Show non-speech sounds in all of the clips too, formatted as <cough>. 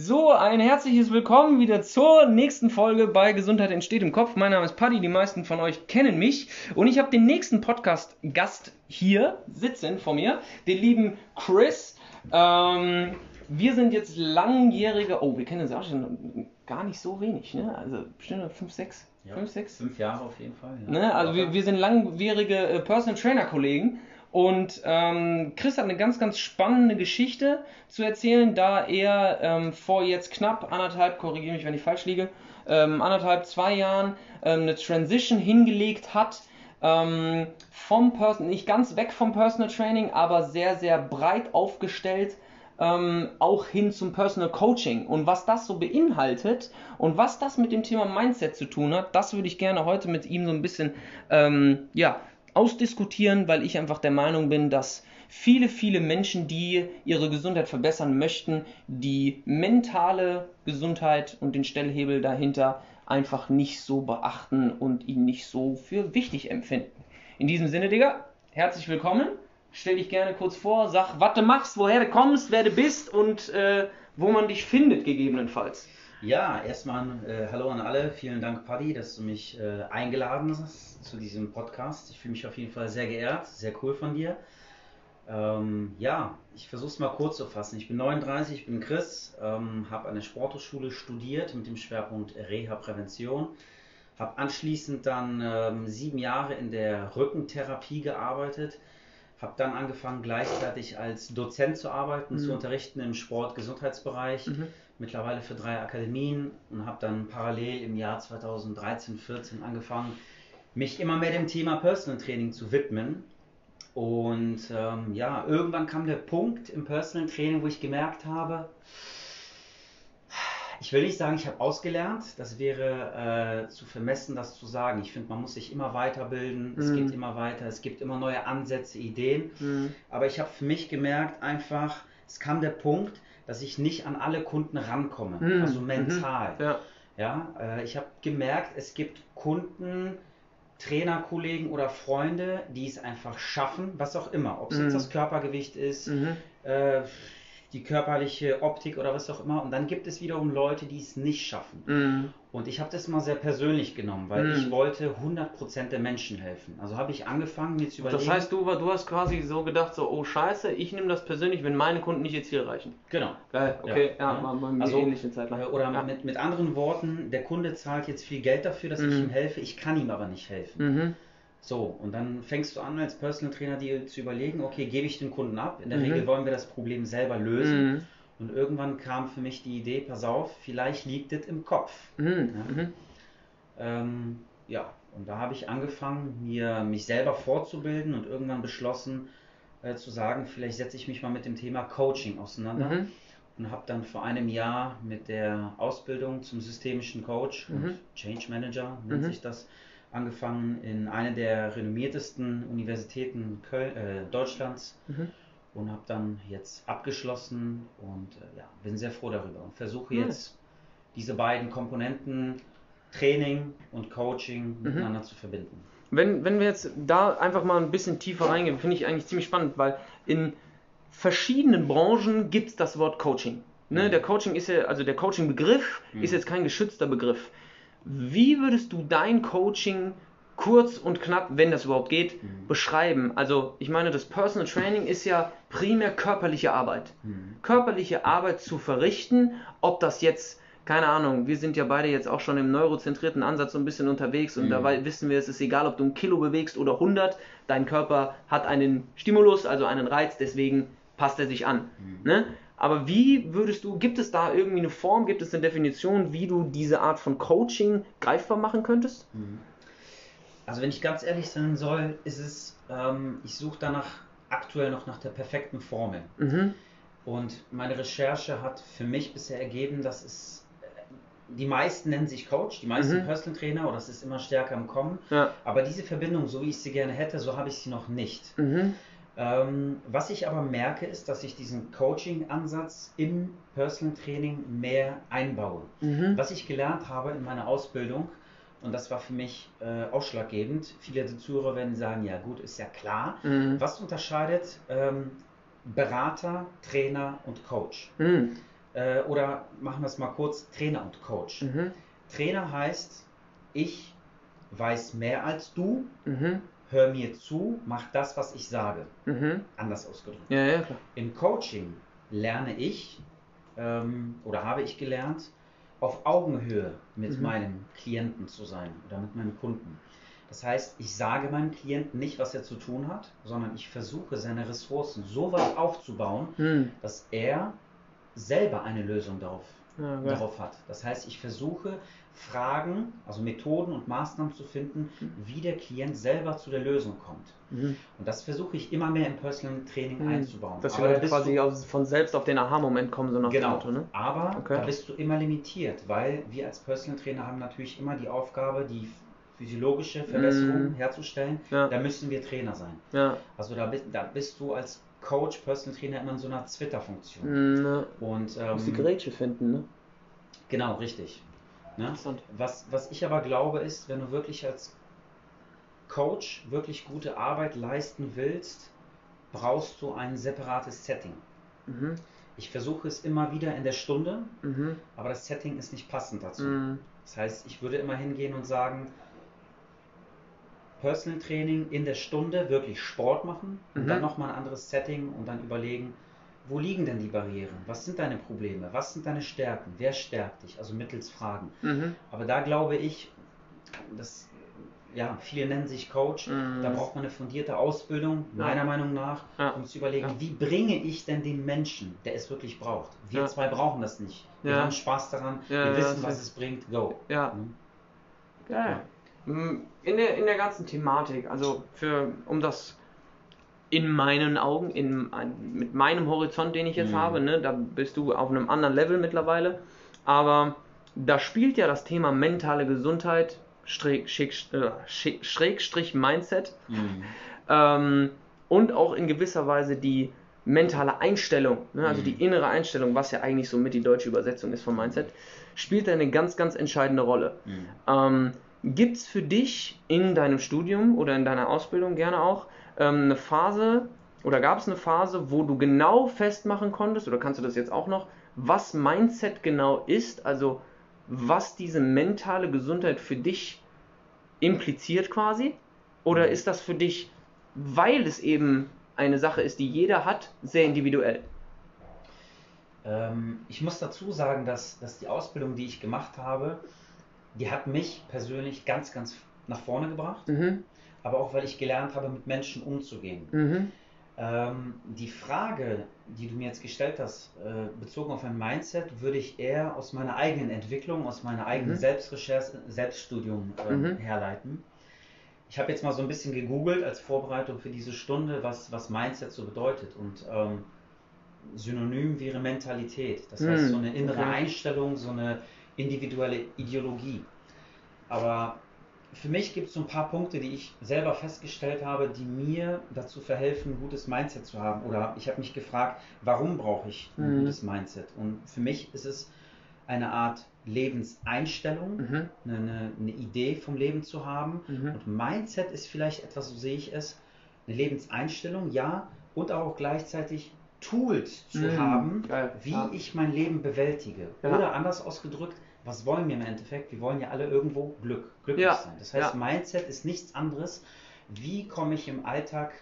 So, ein herzliches Willkommen wieder zur nächsten Folge bei Gesundheit entsteht im Kopf. Mein Name ist Paddy, die meisten von euch kennen mich und ich habe den nächsten Podcast-Gast hier sitzen vor mir, den lieben Chris. Ähm, wir sind jetzt langjährige, oh, wir kennen uns auch schon gar nicht so wenig, ne? Also bestimmt 5, 6, Ja, 5, 6. Fünf Jahre auf jeden Fall. Ja. Ne? Also wir, wir sind langjährige äh, Personal Trainer Kollegen und ähm, Chris hat eine ganz, ganz spannende Geschichte zu erzählen, da er ähm, vor jetzt knapp anderthalb, korrigiere mich, wenn ich falsch liege, ähm, anderthalb, zwei Jahren ähm, eine Transition hingelegt hat. Ähm, vom Person, nicht ganz weg vom Personal Training, aber sehr, sehr breit aufgestellt ähm, auch hin zum Personal Coaching. Und was das so beinhaltet und was das mit dem Thema Mindset zu tun hat, das würde ich gerne heute mit ihm so ein bisschen ähm, ja, ausdiskutieren, weil ich einfach der Meinung bin, dass viele, viele Menschen, die ihre Gesundheit verbessern möchten, die mentale Gesundheit und den Stellhebel dahinter einfach nicht so beachten und ihn nicht so für wichtig empfinden. In diesem Sinne, Digga, herzlich willkommen. Stell dich gerne kurz vor, sag, was du machst, woher du kommst, wer du bist und äh, wo man dich findet, gegebenenfalls. Ja, erstmal äh, Hallo an alle. Vielen Dank, Paddy, dass du mich äh, eingeladen hast zu diesem Podcast. Ich fühle mich auf jeden Fall sehr geehrt. Sehr cool von dir. Ähm, ja, ich versuche es mal kurz zu fassen. Ich bin 39, ich bin Chris, ähm, habe an der Sporthochschule studiert mit dem Schwerpunkt Reha-Prävention. Habe anschließend dann ähm, sieben Jahre in der Rückentherapie gearbeitet. Habe dann angefangen, gleichzeitig als Dozent zu arbeiten, Mhm. zu unterrichten im Sport-Gesundheitsbereich. Mittlerweile für drei Akademien und habe dann parallel im Jahr 2013, 14 angefangen, mich immer mehr dem Thema Personal Training zu widmen. Und ähm, ja, irgendwann kam der Punkt im Personal Training, wo ich gemerkt habe, ich will nicht sagen, ich habe ausgelernt, das wäre äh, zu vermessen, das zu sagen. Ich finde, man muss sich immer weiterbilden, es Mhm. geht immer weiter, es gibt immer neue Ansätze, Ideen. Mhm. Aber ich habe für mich gemerkt, einfach, es kam der Punkt, dass ich nicht an alle Kunden rankomme, Mhm. also mental. Ja. Ja, äh, ich habe gemerkt, es gibt Kunden, Trainerkollegen oder Freunde, die es einfach schaffen, was auch immer, ob es Mhm. jetzt das Körpergewicht ist, Mhm. äh, die körperliche Optik oder was auch immer. Und dann gibt es wiederum Leute, die es nicht schaffen. Mhm. Und ich habe das mal sehr persönlich genommen, weil Mhm. ich wollte 100% der Menschen helfen. Also habe ich angefangen, mir zu überlegen. Das heißt, du, du hast quasi so gedacht, so, oh scheiße, ich nehme das persönlich, wenn meine Kunden nicht ihr Ziel erreichen. genau. Geil, okay, ja, Ja. war bei mir Also, ähnlich eine Zeit lang. Äh, Oder ja. mit, mit anderen Worten, der Kunde zahlt jetzt viel Geld dafür, dass ich Mhm. ihm helfe, ich kann ihm aber nicht helfen. So, und dann fängst du an, als Personal Trainer dir zu überlegen, okay, gebe ich den Kunden ab? In der Mhm. Regel wollen wir das Problem selber lösen. Mhm. Und irgendwann kam für mich die Idee, pass auf, vielleicht liegt es im Kopf. Mhm. Ja. Mhm. Ähm, ja, und da habe ich angefangen, mir mich selber fortzubilden und irgendwann beschlossen äh, zu sagen, vielleicht setze ich mich mal mit dem Thema Coaching auseinander. Mhm. und habe dann vor einem Jahr mit der Ausbildung zum systemischen Coach Mhm. und Change Manager nennt sich das angefangen in einer der renommiertesten Universitäten Köln, äh, Deutschlands Mhm. und habe dann jetzt abgeschlossen und äh, ja, bin sehr froh darüber und versuche Nice. jetzt diese beiden Komponenten Training und Coaching Mhm. miteinander zu verbinden. Wenn, wenn wir jetzt da einfach mal ein bisschen tiefer reingehen, finde ich eigentlich ziemlich spannend, weil in verschiedenen Branchen gibt es das Wort Coaching. Ne? Mhm. Der Coaching ist ja, also der Coaching-Begriff Mhm. ist jetzt kein geschützter Begriff. Wie würdest du dein Coaching kurz und knapp, wenn das überhaupt geht, Mhm. beschreiben? Also ich meine, das Personal Training ist ja primär körperliche Arbeit. Mhm. körperliche Arbeit zu verrichten, ob das jetzt, keine Ahnung, wir sind ja beide jetzt auch schon im neurozentrierten Ansatz so ein bisschen unterwegs und Mhm. dabei wissen wir, es ist egal, ob du ein Kilo bewegst oder 100, dein Körper hat einen Stimulus, also einen Reiz, deswegen passt er sich an. Mhm. Ne? Aber wie würdest du, gibt es da irgendwie eine Form, gibt es eine Definition, wie du diese Art von Coaching greifbar machen könntest? Mhm. Also wenn ich ganz ehrlich sein soll, ist es, ähm, ich suche danach aktuell noch nach der perfekten Formel. Mhm. Und meine Recherche hat für mich bisher ergeben, dass es, äh, die meisten nennen sich Coach, die meisten Mhm. Personal Trainer, oder es ist immer stärker im Kommen. Ja. Aber diese Verbindung, so wie ich sie gerne hätte, so habe ich sie noch nicht. Mhm. Ähm, was ich aber merke, ist, dass ich diesen Coaching-Ansatz im Personal Training mehr einbaue. Mhm. Was ich gelernt habe in meiner Ausbildung, und das war für mich äh, ausschlaggebend, viele Zuhörer werden sagen, ja gut, ist ja klar. Mhm. Was unterscheidet ähm, Berater, Trainer und Coach? Mhm. Äh, Äh, oder machen wir es mal kurz, Trainer und Coach. Mhm. Trainer heißt, ich weiß mehr als du, Mhm. Hör mir zu, mach das, was ich sage. Mhm. Anders ausgedrückt. Ja, ja. Im Coaching lerne ich ähm, oder habe ich gelernt, auf Augenhöhe mit Mhm. meinem Klienten zu sein oder mit meinem Kunden. Das heißt, ich sage meinem Klienten nicht, was er zu tun hat, sondern ich versuche seine Ressourcen so weit aufzubauen, Hm. dass er selber eine Lösung darauf, Ja, darauf hat. Das heißt, ich versuche Fragen, also Methoden und Maßnahmen zu finden, wie der Klient selber zu der Lösung kommt. Mhm. Und das versuche ich immer mehr im Personal Training Mhm. einzubauen. Dass bist quasi du, von selbst auf den Aha-Moment kommen, so nach dem genau, Motto, ne? aber Okay. da bist du immer limitiert, weil wir als Personal Trainer haben natürlich immer die Aufgabe, die physiologische Verbesserung Mhm. herzustellen. Ja. Da müssen wir Trainer sein. Ja. Also da bist, da bist du als Coach, Personal Trainer immer in so einer Twitter-Funktion. Mhm. ne. Und Muss die ähm, Grätsche finden, ne? genau, richtig. Ne? Interessant. Was, was ich aber glaube, ist, wenn du wirklich als Coach wirklich gute Arbeit leisten willst, brauchst du ein separates Setting. Mhm. Ich versuche es immer wieder in der Stunde, Mhm. aber das Setting ist nicht passend dazu. Mhm. Das heißt, ich würde immer hingehen und sagen, Personal Training in der Stunde wirklich Sport machen und Mhm. dann nochmal ein anderes Setting und dann überlegen, wo liegen denn die Barrieren? Was sind deine Probleme? Was sind deine Stärken? Wer stärkt dich? Also mittels Fragen. Mhm. Aber da glaube ich, dass ja, viele nennen sich Coach, Mhm. da braucht man eine fundierte Ausbildung, Ja. meiner Meinung nach, Ja. um zu überlegen, Ja. wie bringe ich denn den Menschen, der es wirklich braucht. Wir Ja. zwei brauchen das nicht. Wir Ja. haben Spaß daran, Ja, wir ja, wissen, was es bringt, go. Ja. Mhm. Geil. In der, in der ganzen Thematik, also für, um das in meinen Augen, in, mit meinem Horizont, den ich jetzt Mhm. habe, ne, da bist du auf einem anderen Level mittlerweile, aber da spielt ja das Thema mentale Gesundheit, Schräg, äh, Schrägstrich Mindset Mhm. ähm, und auch in gewisser Weise die mentale Einstellung, ne, also Mhm. die innere Einstellung, was ja eigentlich so mit die deutsche Übersetzung ist von Mindset, spielt eine ganz, ganz entscheidende Rolle. Mhm. Ähm, Gibt es für dich in deinem Studium oder in deiner Ausbildung gerne auch ähm, eine Phase oder gab es eine Phase, wo du genau festmachen konntest oder kannst du das jetzt auch noch, was Mindset genau ist, also was diese mentale Gesundheit für dich impliziert quasi? Oder Mhm. ist das für dich, weil es eben eine Sache ist, die jeder hat, sehr individuell? Ähm, ich muss dazu sagen, dass, dass die Ausbildung, die ich gemacht habe, die hat mich persönlich ganz, ganz nach vorne gebracht, Mhm. aber auch weil ich gelernt habe, mit Menschen umzugehen. Mhm. Ähm, die Frage, die du mir jetzt gestellt hast, äh, bezogen auf ein Mindset, würde ich eher aus meiner eigenen Entwicklung, aus meiner eigenen Mhm. Selbstrecherche, Selbststudium ähm, Mhm. herleiten. Ich habe jetzt mal so ein bisschen gegoogelt als Vorbereitung für diese Stunde, was, was Mindset so bedeutet. Und ähm, Synonym wäre Mentalität. Das heißt, Mhm, so eine innere okay. Einstellung, so eine individuelle Ideologie. Aber für mich gibt es so ein paar Punkte, die ich selber festgestellt habe, die mir dazu verhelfen, ein gutes Mindset zu haben. Oder ich habe mich gefragt, warum brauche ich ein Mhm. gutes Mindset? Und für mich ist es eine Art Lebenseinstellung, Mhm. eine, eine, Idee vom Leben zu haben. Mhm. Und Mindset ist vielleicht etwas, so sehe ich es, eine Lebenseinstellung, ja, und auch gleichzeitig Tools zu Mhm. haben, Geil, wie ja. ich mein Leben bewältige. Ja. Oder anders ausgedrückt, was wollen wir im Endeffekt? Wir wollen ja alle irgendwo Glück, glücklich Ja. sein. Das heißt, Ja. Mindset ist nichts anderes, wie komme ich im Alltag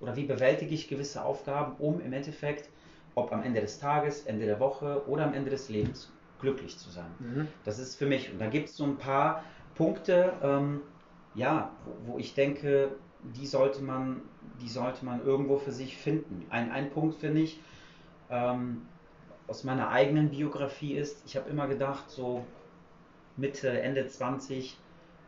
oder wie bewältige ich gewisse Aufgaben, um im Endeffekt, ob am Ende des Tages, Ende der Woche oder am Ende des Lebens, glücklich zu sein. Mhm. Das ist für mich. Und da gibt es so ein paar Punkte, ähm, ja, wo, wo ich denke, die sollte man, die sollte man irgendwo für sich finden. Ein, ein Punkt finde ich, ähm, aus meiner eigenen Biografie ist, ich habe immer gedacht, so Mitte, Ende 20,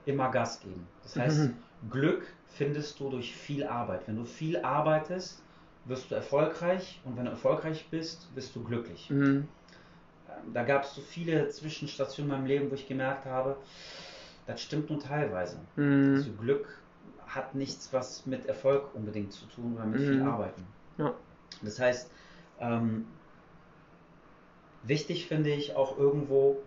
immer Gas geben. Das heißt, Mhm. Glück findest du durch viel Arbeit. Wenn du viel arbeitest, wirst du erfolgreich und wenn du erfolgreich bist, bist du glücklich. Mhm. Ähm, Da gab es so viele Zwischenstationen in meinem Leben, wo ich gemerkt habe, das stimmt nur teilweise. Mhm. Also Glück hat nichts, was mit Erfolg unbedingt zu tun oder mit viel Mhm. Arbeiten. Ja. Das heißt, ähm, wichtig finde ich auch irgendwo,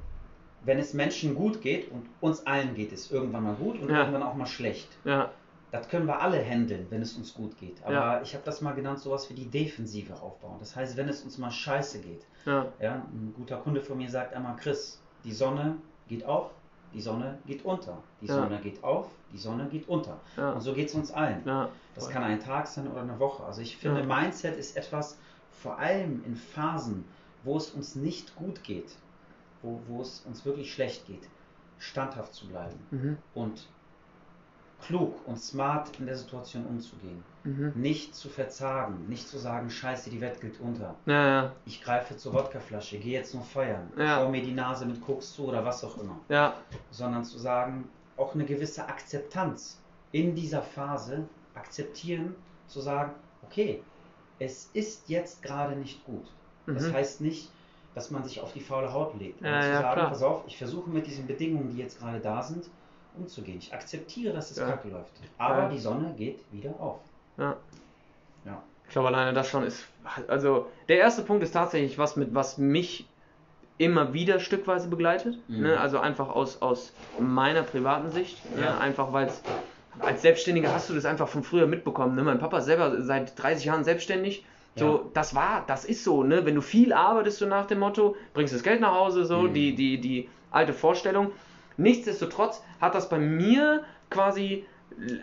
wenn es Menschen gut geht und uns allen geht es irgendwann mal gut und Ja. irgendwann auch mal schlecht. Ja. das können wir alle handeln, wenn es uns gut geht. Aber Ja. ich habe das mal genannt, sowas wie die Defensive aufbauen. Das heißt, wenn es uns mal scheiße geht. Ja. Ja, ein guter Kunde von mir sagt einmal, Chris, die Sonne geht auf, die Sonne geht unter. Die Ja. Sonne geht auf, die Sonne geht unter. Ja. Und so geht es uns allen. Ja. Das kann ein Tag sein oder eine Woche. Also ich finde. Mindset ist etwas, vor allem in Phasen, wo es uns nicht gut geht, wo, wo es uns wirklich schlecht geht, standhaft zu bleiben Mhm. und klug und smart in der Situation umzugehen. Mhm. Nicht zu verzagen, nicht zu sagen, scheiße, die Welt geht unter. Ja, ja. Ich greife zur Wodkaflasche, gehe jetzt nur feiern, Ja. schau mir die Nase mit Koks zu oder was auch immer. Ja. Sondern zu sagen, auch eine gewisse Akzeptanz in dieser Phase akzeptieren, zu sagen, okay, es ist jetzt gerade nicht gut. Das Mhm. heißt nicht, dass man sich auf die faule Haut legt. Ja, Aber zu ja, sagen, pass auf, ich versuche mit diesen Bedingungen, die jetzt gerade da sind, umzugehen. Ich akzeptiere, dass es Ja. kacke läuft. Aber Ja. die Sonne geht wieder auf. Ja. Ja. Ich glaube, alleine das schon ist. Also, der erste Punkt ist tatsächlich was, mit was mich immer wieder stückweise begleitet. Mhm. Ne? Also einfach aus, aus meiner privaten Sicht. Ne? Ja. Einfach weil es. Als Selbstständiger hast du das einfach von früher mitbekommen. Ne? Mein Papa ist selber seit 30 Jahren selbstständig. So, Ja. das war, das ist so, ne? Wenn du viel arbeitest, so nach dem Motto, bringst das Geld nach Hause, so, Mhm. die, die, die alte Vorstellung. Nichtsdestotrotz hat das bei mir quasi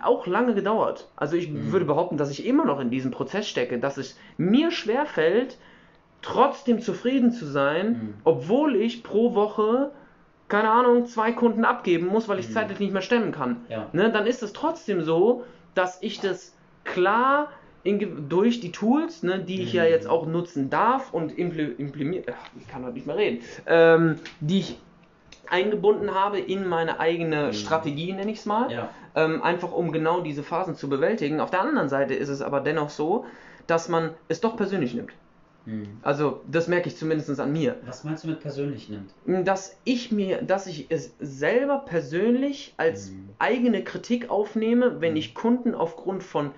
auch lange gedauert. Also ich Mhm. würde behaupten, dass ich immer noch in diesem Prozess stecke, dass es mir schwerfällt, trotzdem zufrieden zu sein, Mhm. obwohl ich pro Woche, keine Ahnung, zwei Kunden abgeben muss, weil ich Mhm. zeitlich nicht mehr stemmen kann. Ja. Ne, dann ist es trotzdem so, dass ich das klar in, durch die Tools, ne, die ich ja Mhm. jetzt auch nutzen darf und impl- implementiert, ich kann heute nicht mehr reden, ähm, die ich eingebunden habe in meine eigene Mhm. Strategie, nenne ich es mal, Ja. ähm, einfach um genau diese Phasen zu bewältigen. Auf der anderen Seite ist es aber dennoch so, dass man es doch persönlich nimmt. Mhm. Also das merke ich zumindest an mir Was meinst du mit persönlich nimmt? dass ich mir, dass ich es selber persönlich als Mhm. eigene Kritik aufnehme, wenn Mhm. ich Kunden aufgrund von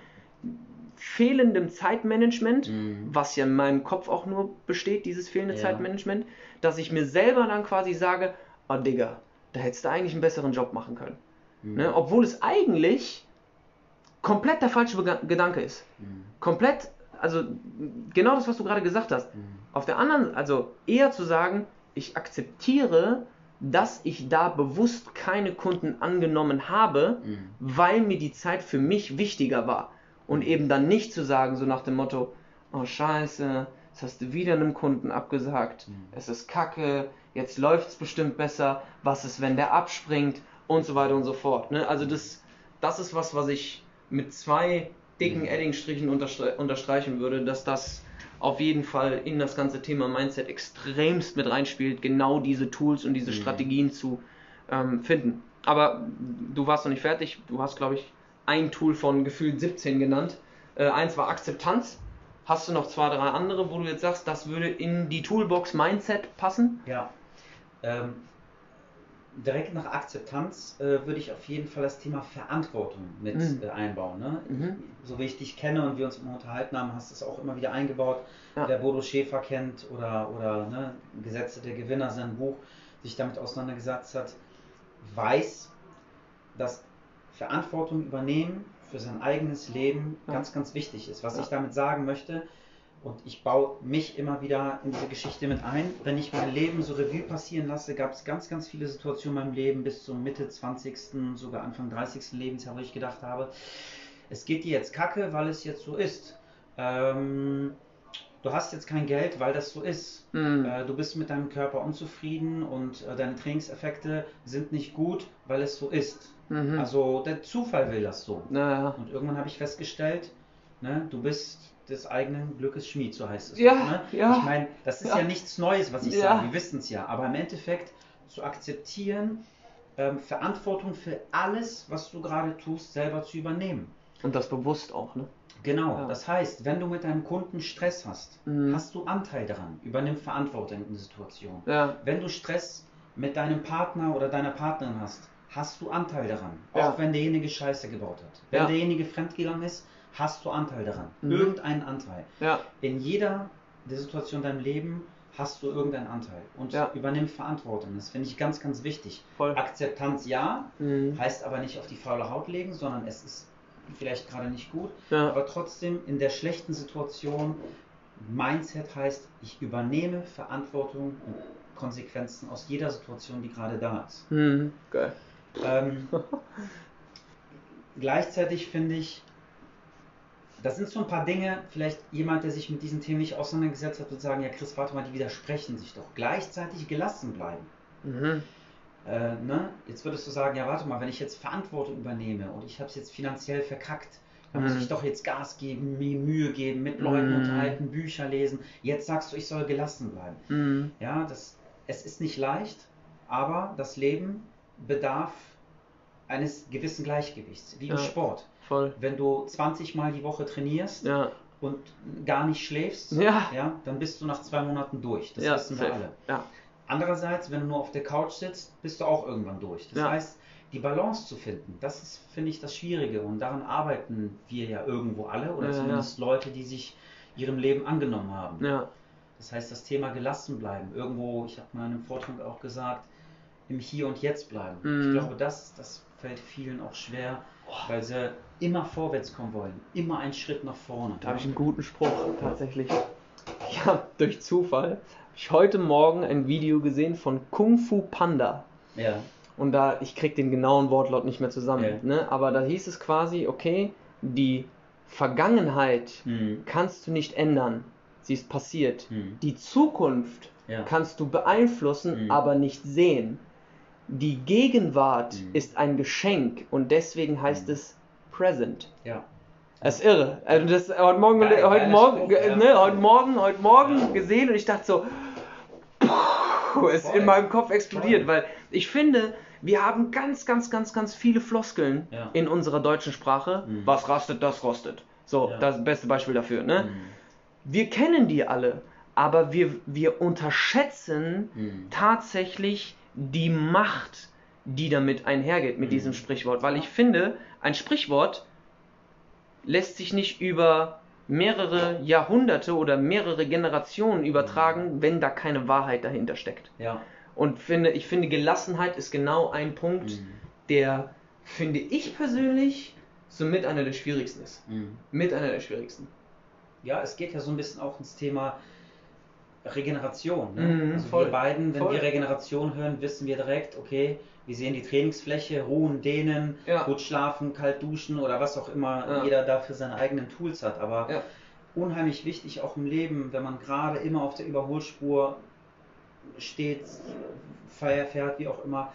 fehlendem Zeitmanagement, Mhm. was ja in meinem Kopf auch nur besteht, dieses fehlende Ja. Zeitmanagement, dass ich mir selber dann quasi sage, oh Digga, da hättest du eigentlich einen besseren Job machen können. Mhm. Ne? Obwohl es eigentlich komplett der falsche Bega- Gedanke ist. Mhm. Komplett, also genau das, was du gerade gesagt hast. Mhm. Auf der anderen, also eher zu sagen, ich akzeptiere, dass ich da bewusst keine Kunden angenommen habe, Mhm. weil mir die Zeit für mich wichtiger war. Und eben dann nicht zu sagen, so nach dem Motto, oh scheiße, jetzt hast du wieder einem Kunden abgesagt, Mhm. es ist kacke, jetzt läuft es bestimmt besser, was ist, wenn der abspringt und so weiter und so fort. Ne? Also das, das ist was, was ich mit zwei dicken Mhm. Eddingstrichen unterstre unterstreichen würde, dass das auf jeden Fall in das ganze Thema Mindset extremst mit reinspielt, genau diese Tools und diese Mhm. Strategien zu ähm, finden. Aber du warst noch nicht fertig, du hast, glaube ich, ein Tool von gefühlt 17 genannt. Äh, eins war Akzeptanz. Hast du noch zwei, drei andere, wo du jetzt sagst, das würde in die Toolbox Mindset passen? Ja. Ähm, direkt nach Akzeptanz äh, würde ich auf jeden Fall das Thema Verantwortung mit Mhm. äh, einbauen. Ne? Mhm. So wie ich dich kenne und wir uns immer unterhalten haben, hast du es auch immer wieder eingebaut. Ja. Wer Bodo Schäfer kennt oder, oder ne, Gesetze der Gewinner, sein Buch, sich damit auseinandergesetzt hat, weiß, dass Verantwortung übernehmen für sein eigenes Leben ganz, ganz wichtig ist. Was ich damit sagen möchte, und ich baue mich immer wieder in diese Geschichte mit ein. Wenn ich mein Leben so Revue passieren lasse, gab es ganz, ganz viele Situationen in meinem Leben bis zum Mitte 20., sogar Anfang 30. Lebensjahr, wo ich gedacht habe, es geht dir jetzt kacke, weil es jetzt so ist. Ähm, du hast jetzt kein Geld, weil das so ist. Mhm. Äh, du bist mit deinem Körper unzufrieden und äh, deine Trainingseffekte sind nicht gut, weil es so ist. Mhm. Also der Zufall will das so. naja. Und irgendwann habe ich festgestellt, ne, du bist des eigenen Glückes Schmied, so heißt es. Ja, Ne? ja. Ich meine, das ist ja. Ja. nichts Neues, was ich Ja. sage, wir wissen es ja. Aber im Endeffekt zu akzeptieren, ähm, Verantwortung für alles, was du gerade tust, selber zu übernehmen. Und das bewusst auch, ne? Genau, Ja. das heißt, wenn du mit deinem Kunden Stress hast, Mhm. hast du Anteil daran, übernimm Verantwortung in der Situation. Ja. Wenn du Stress mit deinem Partner oder deiner Partnerin hast, hast du Anteil daran. Ja. Auch wenn derjenige Scheiße gebaut hat. Wenn derjenige fremdgegangen ist, hast du Anteil daran. Mhm. Irgendeinen Anteil. In jeder der Situation in deinem Leben hast du irgendeinen Anteil. Und Ja. übernimm Verantwortung. Das finde ich ganz, ganz wichtig. Voll. Akzeptanz ja, Mhm. heißt aber nicht auf die faule Haut legen, sondern es ist vielleicht gerade nicht gut, Ja. aber trotzdem in der schlechten Situation, Mindset heißt, ich übernehme Verantwortung und Konsequenzen aus jeder Situation, die gerade da ist. Hm, geil. Ähm, <laughs> gleichzeitig finde ich, das sind so ein paar Dinge, vielleicht jemand, der sich mit diesen Themen nicht auseinandergesetzt hat, wird sagen, ja Chris, warte mal, die widersprechen sich doch. Gleichzeitig gelassen bleiben. Mhm. Äh, ne? Jetzt würdest du sagen, ja warte mal, wenn ich jetzt Verantwortung übernehme und ich habe es jetzt finanziell verkackt, dann muss Mhm. ich doch jetzt Gas geben, mir Mühe geben, mit Leuten Mhm. unterhalten, Bücher lesen. Jetzt sagst du, ich soll gelassen bleiben. Mhm. Ja, das, es ist nicht leicht, aber das Leben bedarf eines gewissen Gleichgewichts, wie im Ja. Sport. Voll. Wenn du 20 Mal die Woche trainierst Ja. und gar nicht schläfst, Ja. ja, dann bist du nach zwei Monaten durch. Das wissen wir alle. Ja. Andererseits, wenn du nur auf der Couch sitzt, bist du auch irgendwann durch. Das Ja. heißt, die Balance zu finden, das ist, finde ich, das Schwierige. Und daran arbeiten wir ja irgendwo alle, oder Ja, ja. zumindest Leute, die sich ihrem Leben angenommen haben. Ja. Das heißt, das Thema gelassen bleiben. Irgendwo, ich habe mal in einem Vortrag auch gesagt, im Hier und Jetzt bleiben. Mhm. Ich glaube, das, das fällt vielen auch schwer, weil sie immer vorwärts kommen wollen. Immer einen Schritt nach vorne. Da habe ich einen guten Spruch tatsächlich. Ich habe durch Zufall ich heute Morgen ein Video gesehen von Kung Fu Panda. Ja. Und da, ich krieg den genauen Wortlaut nicht mehr zusammen, Ja. ne? aber da hieß es quasi, okay, die Vergangenheit Mhm. kannst du nicht ändern. Sie ist passiert. Mhm. Die Zukunft Ja. kannst du beeinflussen, Mhm. aber nicht sehen. Die Gegenwart Mhm. ist ein Geschenk und deswegen heißt Mhm. es Present. ja. Das ist irre. Also das heute Morgen, Geil, heute Morgen, Spruch, ja. ne, heute Morgen, heute Morgen Ja. gesehen und ich dachte so, puh, es ist Voll. in meinem Kopf explodiert, Voll. weil ich finde, wir haben ganz, ganz, ganz, ganz viele Floskeln Ja. in unserer deutschen Sprache. Mhm. Was rastet, das rostet. So, das beste Beispiel dafür. Ne? Mhm. Wir kennen die alle, aber wir, wir unterschätzen Mhm. tatsächlich die Macht, die damit einhergeht mit Mhm. diesem Sprichwort. Weil ich finde, ein Sprichwort lässt sich nicht über mehrere Jahrhunderte oder mehrere Generationen übertragen, wenn da keine Wahrheit dahinter steckt. Ja. Und finde, ich finde, Gelassenheit ist genau ein Punkt, Mhm. der, finde ich persönlich, somit einer der schwierigsten ist. Mhm. Mit einer der schwierigsten. Ja, es geht ja so ein bisschen auch ins Thema Regeneration. Ne? Mhm, also voll, wir beiden, wenn voll. wir Regeneration hören, wissen wir direkt, okay, wir sehen die Trainingsfläche, ruhen, dehnen, Ja. gut schlafen, kalt duschen oder was auch immer Ja. jeder dafür seine eigenen Tools hat. Aber Ja. unheimlich wichtig auch im Leben, wenn man gerade immer auf der Überholspur steht, Feier fährt, wie auch immer,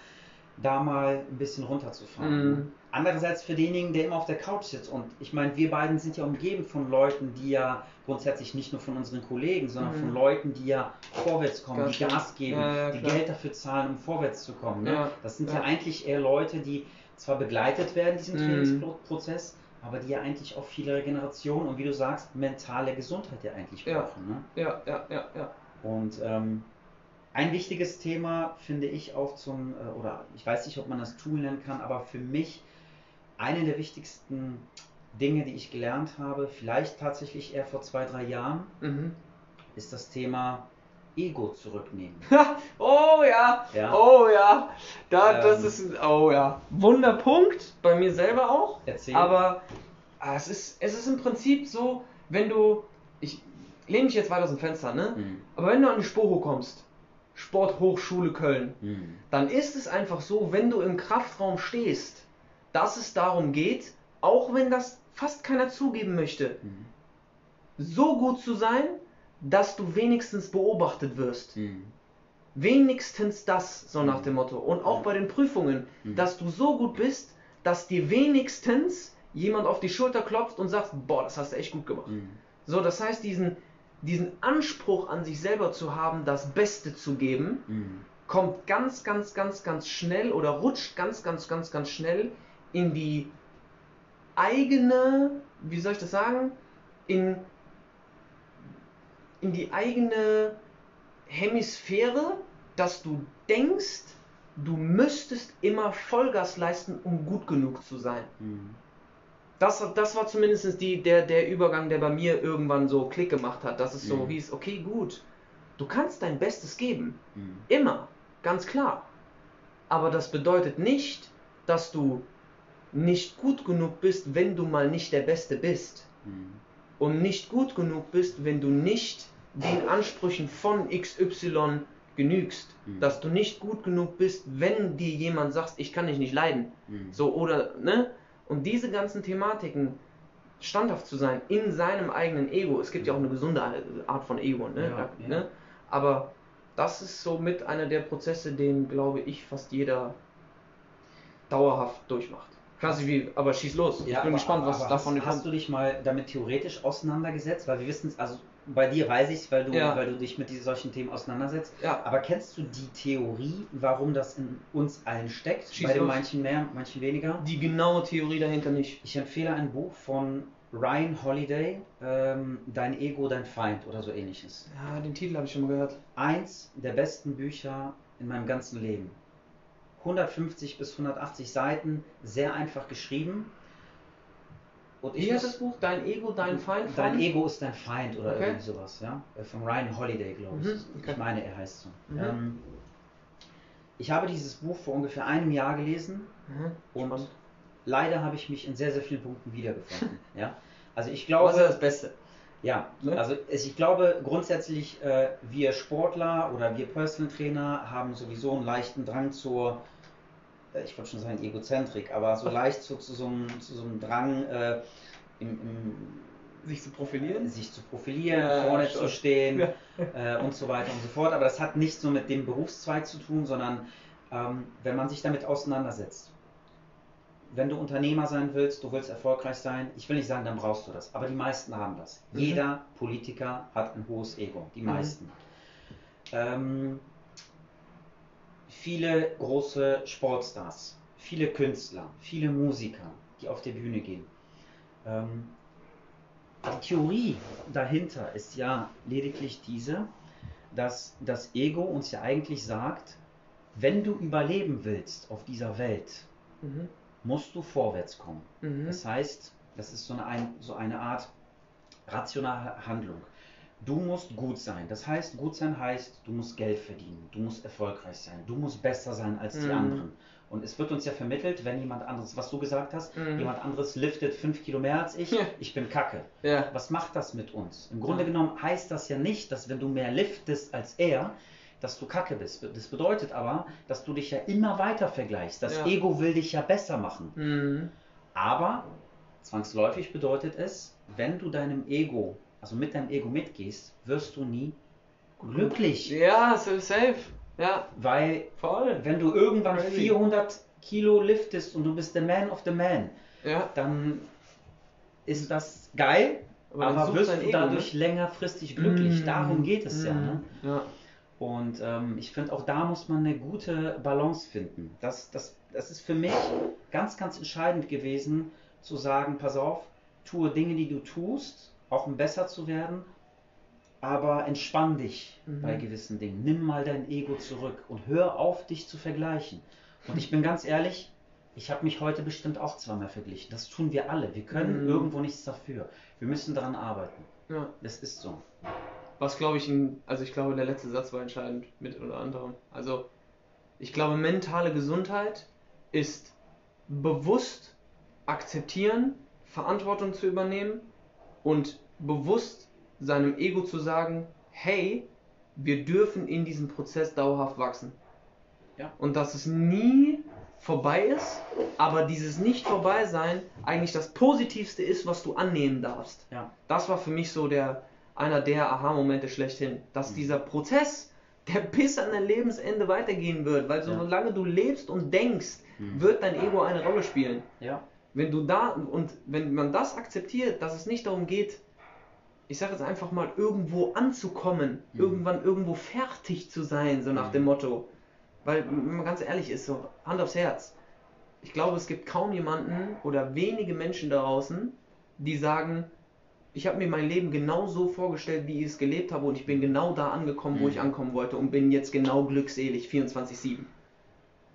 da mal ein bisschen runterzufahren. Mhm. Andererseits für denjenigen, der immer auf der Couch sitzt und ich meine, wir beiden sind ja umgeben von Leuten, die ja grundsätzlich nicht nur von unseren Kollegen, sondern Mhm. von Leuten, die ja vorwärts kommen, Ganz die. Gas geben, Ja, ja, die. Geld dafür zahlen, um vorwärts zu kommen. Ne? Ja, Das sind ja. eigentlich eher Leute, die zwar begleitet werden in diesem Mhm. Trainingsprozess, aber die ja eigentlich auch viele Regeneration und wie du sagst, mentale Gesundheit ja eigentlich brauchen. Ne? Ja, ja, ja, ja. Und ähm, ein wichtiges Thema finde ich auch zum, äh, oder ich weiß nicht, ob man das Tool nennen kann, aber für mich eine der wichtigsten Dinge, die ich gelernt habe, vielleicht tatsächlich eher vor zwei, drei Jahren, Mhm. ist das Thema Ego zurücknehmen. oh ja, Ja. oh ja, da, das Ähm. ist, ein- oh ja, Wunderpunkt, bei mir selber auch, Erzähl. aber ah, es ist, es ist im Prinzip so, wenn du, ich lehne mich jetzt weiter aus dem Fenster, ne, Hm, aber wenn du an die Sporo kommst, Sporthochschule Köln, hm, dann ist es einfach so, wenn du im Kraftraum stehst, dass es darum geht, auch wenn das fast keiner zugeben möchte, hm, so gut zu sein, dass du wenigstens beobachtet wirst. hm, Wenigstens das, so nach dem Motto. Und auch bei den Prüfungen, Mhm. dass du so gut bist, dass dir wenigstens jemand auf die Schulter klopft und sagt, boah, das hast du echt gut gemacht. So, das heißt, diesen, diesen Anspruch an sich selber zu haben, das Beste zu geben, hm, kommt ganz, ganz, ganz, ganz schnell oder rutscht ganz, ganz, ganz, ganz schnell in die eigene, wie soll ich das sagen, in, in die eigene Hemisphäre, dass du denkst, du müsstest immer Vollgas leisten, um gut genug zu sein. hm, Das, das war zumindest die, der, der Übergang, der bei mir irgendwann so Klick gemacht hat, dass es so Mhm. hieß, okay, gut, du kannst dein Bestes geben, hm, immer, ganz klar. Aber das bedeutet nicht, dass du nicht gut genug bist, wenn du mal nicht der Beste bist. Mhm. Und nicht gut genug bist, wenn du nicht den Ansprüchen von XY genügst. Mhm. Dass du nicht gut genug bist, wenn dir jemand sagt, ich kann dich nicht leiden. Mhm. So, oder, ne? Und diese ganzen Thematiken, standhaft zu sein in seinem eigenen Ego. Es gibt ja auch eine gesunde Art von Ego, ne? Ja, ja. ne? Aber das ist so mit einer der Prozesse, den, glaube ich, fast jeder dauerhaft durchmacht. Klassisch wie, aber schieß los. ich bin aber- gespannt, was davon hast, hast kommt. du dich mal damit theoretisch auseinandergesetzt? Weil wir wissen es, also bei dir weiß ich es, weil du, Ja. weil du dich mit diesen solchen Themen auseinandersetzt. Ja, Aber kennst du die Theorie, warum das in uns allen steckt? Schieß bei den manchen mehr, manchen weniger? die genaue Theorie dahinter nicht. Ich empfehle ein Buch von Ryan Holiday, ähm, Dein Ego, dein Feind oder so ähnliches. Ja, den Titel habe ich schon mal gehört. Eins der besten Bücher in meinem ganzen Leben. 150 bis 180 Seiten, sehr einfach geschrieben. Und ich Wie heißt das Buch? Dein Ego, dein Feind? Dein von? Ego ist dein Feind oder Okay. irgendwie sowas, ja? Äh, Von Ryan Holiday, glaube ich. Mhm, okay. Ich meine, er heißt so. Mhm. Ähm, ich habe dieses Buch vor ungefähr einem Jahr gelesen Mhm. und Spannend. leider habe ich mich in sehr, sehr vielen Punkten wiedergefunden. <laughs> ja? Also ich Was glaube, ist das Beste? ja, Ne? also ich glaube grundsätzlich, äh, wir Sportler oder wir Personal Trainer haben sowieso einen leichten Drang zur, ich wollte schon sagen Egozentrik, aber so leicht zu, zu, so, einem, zu so einem Drang, äh, im, im, Sich zu profilieren? sich zu profilieren, Ja, vorne schon. zu stehen Ja. äh, und so weiter und so fort. Aber das hat nicht so mit dem Berufszweig zu tun, sondern ähm, wenn man sich damit auseinandersetzt. Wenn du Unternehmer sein willst, du willst erfolgreich sein, ich will nicht sagen, dann brauchst du das, aber die meisten haben das. Mhm. Jeder Politiker hat ein hohes Ego, die Mhm. meisten. Ähm, viele große Sportstars, viele Künstler, viele Musiker, die auf die Bühne gehen. Ähm, die Theorie dahinter ist ja lediglich diese, dass das Ego uns ja eigentlich sagt, wenn du überleben willst auf dieser Welt, Mhm. musst du vorwärts kommen. Mhm. Das heißt, das ist so eine, ein, so eine Art rationale Handlung. Du musst gut sein. Das heißt, gut sein heißt, du musst Geld verdienen, du musst erfolgreich sein, du musst besser sein als die Mhm. anderen. Und es wird uns ja vermittelt, wenn jemand anderes, was du gesagt hast, Mhm. jemand anderes liftet fünf Kilo mehr als ich, Ja. ich bin kacke. Ja. Was macht das mit uns? Im Grunde Ja. genommen heißt das ja nicht, dass wenn du mehr liftest als er, dass du kacke bist. Das bedeutet aber, dass du dich ja immer weiter vergleichst. Das. Ego will dich ja besser machen. Mhm. Aber zwangsläufig bedeutet es, wenn du deinem Ego, also mit deinem Ego mitgehst, wirst du nie glücklich. Ja, so safe. Ja, Weil voll. wenn du irgendwann Crazy. 400 Kilo liftest und du bist der Man of the Man, Ja, dann ist das geil, aber, sucht wirst du Ego, dadurch ne? längerfristig glücklich. Mm, Darum geht es ja. mm, Ne? Ja. Und ähm, ich finde, auch da muss man eine gute Balance finden. Das, das, das ist für mich ganz, ganz entscheidend gewesen, zu sagen, pass auf, tue Dinge, die du tust, auch um besser zu werden, aber entspann dich Mhm. bei gewissen Dingen. Nimm mal dein Ego zurück und hör auf, dich zu vergleichen. Und ich bin ganz ehrlich, ich habe mich heute bestimmt auch zweimal verglichen. Das tun wir alle. Wir können Mhm. irgendwo nichts dafür. Wir müssen daran arbeiten. ja. Das ist so. Was glaube ich, also ich glaube, der letzte Satz war entscheidend, mit oder anderem. Also, ich glaube, mentale Gesundheit ist bewusst akzeptieren, Verantwortung zu übernehmen und bewusst seinem Ego zu sagen, hey, wir dürfen in diesem Prozess dauerhaft wachsen. Ja. Und dass es nie vorbei ist, aber dieses nicht vorbei sein eigentlich das Positivste ist, was du annehmen darfst. Ja. Das war für mich so der einer der Aha-Momente schlechthin, dass Mhm. dieser Prozess, der bis an dein Lebensende weitergehen wird, weil Ja. solange du lebst und denkst, Mhm. wird dein Ego eine Rolle spielen. Ja. Wenn du da und wenn man das akzeptiert, dass es nicht darum geht, ich sage jetzt einfach mal irgendwo anzukommen, Mhm. irgendwann irgendwo fertig zu sein, so nach Mhm. dem Motto. Weil, wenn man ganz ehrlich ist, so Hand aufs Herz. Ich glaube, es gibt kaum jemanden oder wenige Menschen da draußen, die sagen, ich habe mir mein Leben genau so vorgestellt, wie ich es gelebt habe und ich bin genau da angekommen, wo Mhm. ich ankommen wollte und bin jetzt genau glückselig 24/7.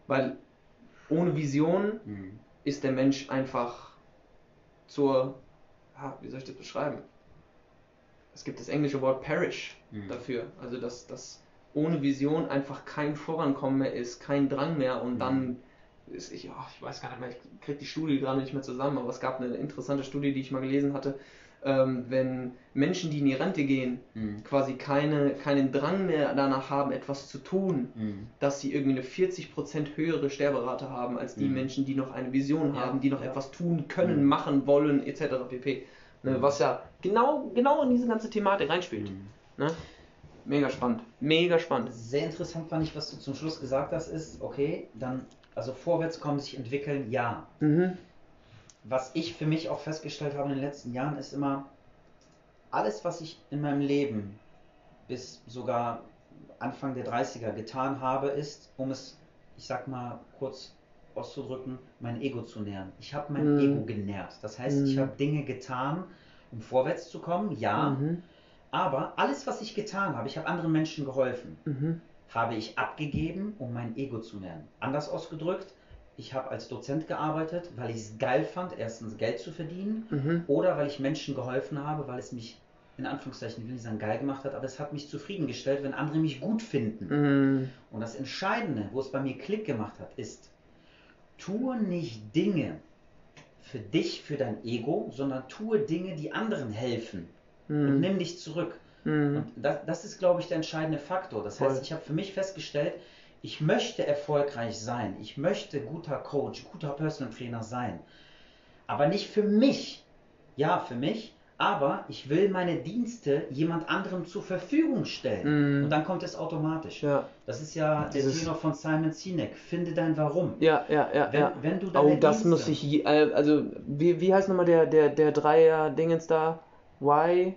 Weil ohne Vision Mhm. Ist der Mensch einfach zur, ja, wie soll ich das beschreiben? Es gibt das englische Wort perish Mhm. dafür, also dass, dass ohne Vision einfach kein Vorankommen mehr ist, kein Drang mehr und Mhm. dann ist, ich, oh, ich weiß gar nicht mehr, ich kriege die Studie gerade nicht mehr zusammen, aber es gab eine interessante Studie, die ich mal gelesen hatte, ähm, wenn Menschen, die in die Rente gehen, Mhm. quasi keine, keinen Drang mehr danach haben, etwas zu tun, Mhm. dass sie irgendwie eine 40% höhere Sterberate haben als die Mhm. Menschen, die noch eine Vision Ja, haben, die noch ja. etwas tun können, Mhm. machen wollen, etc. pp. Ne, Mhm. was ja genau, genau in diese ganze Thematik reinspielt. Mhm. Ne? Mega spannend. Mega spannend. Sehr interessant fand ich, was du zum Schluss gesagt hast, ist, okay, dann, also vorwärts kommen, sich entwickeln, ja. Was ich für mich auch festgestellt habe in den letzten Jahren, ist immer, alles, was ich in meinem Leben bis sogar Anfang der 30er getan habe, ist, um es, ich sag mal, kurz auszudrücken, mein Ego zu nähren. Ich habe mein Mhm. Ego genährt. Das heißt, ich Mhm. habe Dinge getan, um vorwärts zu kommen, ja, Mhm. aber alles, was ich getan habe, ich habe anderen Menschen geholfen. Mhm. habe ich abgegeben, um mein Ego zu nähren. Anders ausgedrückt, ich habe als Dozent gearbeitet, weil ich es geil fand, erstens Geld zu verdienen Mhm. oder weil ich Menschen geholfen habe, weil es mich in Anführungszeichen, ich will nicht sagen geil gemacht hat, aber es hat mich zufriedengestellt, wenn andere mich gut finden. Mhm. Und das Entscheidende, wo es bei mir Klick gemacht hat, ist, tue nicht Dinge für dich, für dein Ego, sondern tue Dinge, die anderen helfen und Mhm. nimm dich zurück. Mhm. Und das, das ist, glaube ich, der entscheidende Faktor. Das Voll. heißt, ich habe für mich festgestellt, ich möchte erfolgreich sein. Ich möchte guter Coach, guter Personal Trainer sein. Aber nicht für mich. Ja, für mich. Aber ich will meine Dienste jemand anderem zur Verfügung stellen. Mhm. Und dann kommt es automatisch. Ja, Das ist ja der Dieses- Tenor von Simon Sinek. Finde dein Warum. ja, ja, ja. Wenn, ja. wenn du Oh, deine das Dienste, muss ich, je- äh, also, wie, wie heißt nochmal der, der, der Dreier-Dingens da? Why?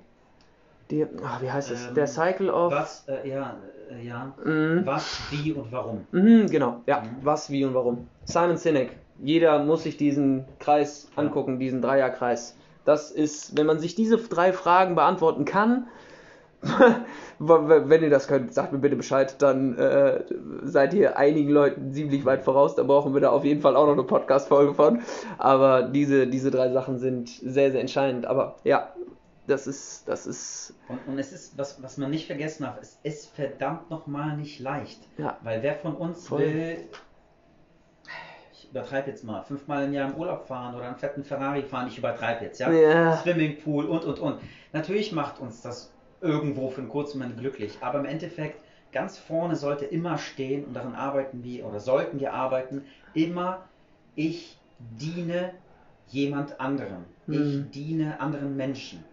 Die, ah, wie heißt es? Ähm, der Cycle of. Was, äh, ja, äh, ja, Mhm. was, wie und warum. Mhm, genau, ja. Mhm. Was, wie und warum. Simon Sinek. Jeder muss sich diesen Kreis angucken, diesen Dreierkreis. Das ist, wenn man sich diese drei Fragen beantworten kann, <laughs> wenn ihr das könnt, sagt mir bitte Bescheid, dann äh, seid ihr einigen Leuten ziemlich weit voraus. Da brauchen wir da auf jeden Fall auch noch eine Podcast-Folge von. Aber diese, diese drei Sachen sind sehr, sehr entscheidend. Aber ja, das ist, das ist, Und, und es ist, was, was man nicht vergessen darf, es ist verdammt nochmal nicht leicht. ja, Weil wer von uns Voll. will, ich übertreibe jetzt mal, fünfmal im Jahr im Urlaub fahren oder einen fetten Ferrari fahren, ich übertreibe jetzt, ja? Ja. Swimmingpool und, und, und. Natürlich macht uns das irgendwo für einen kurzen Moment glücklich, aber im Endeffekt, ganz vorne sollte immer stehen, und daran arbeiten wir, oder sollten wir arbeiten, immer, ich diene jemand anderem. Ich Mhm. diene anderen Menschen.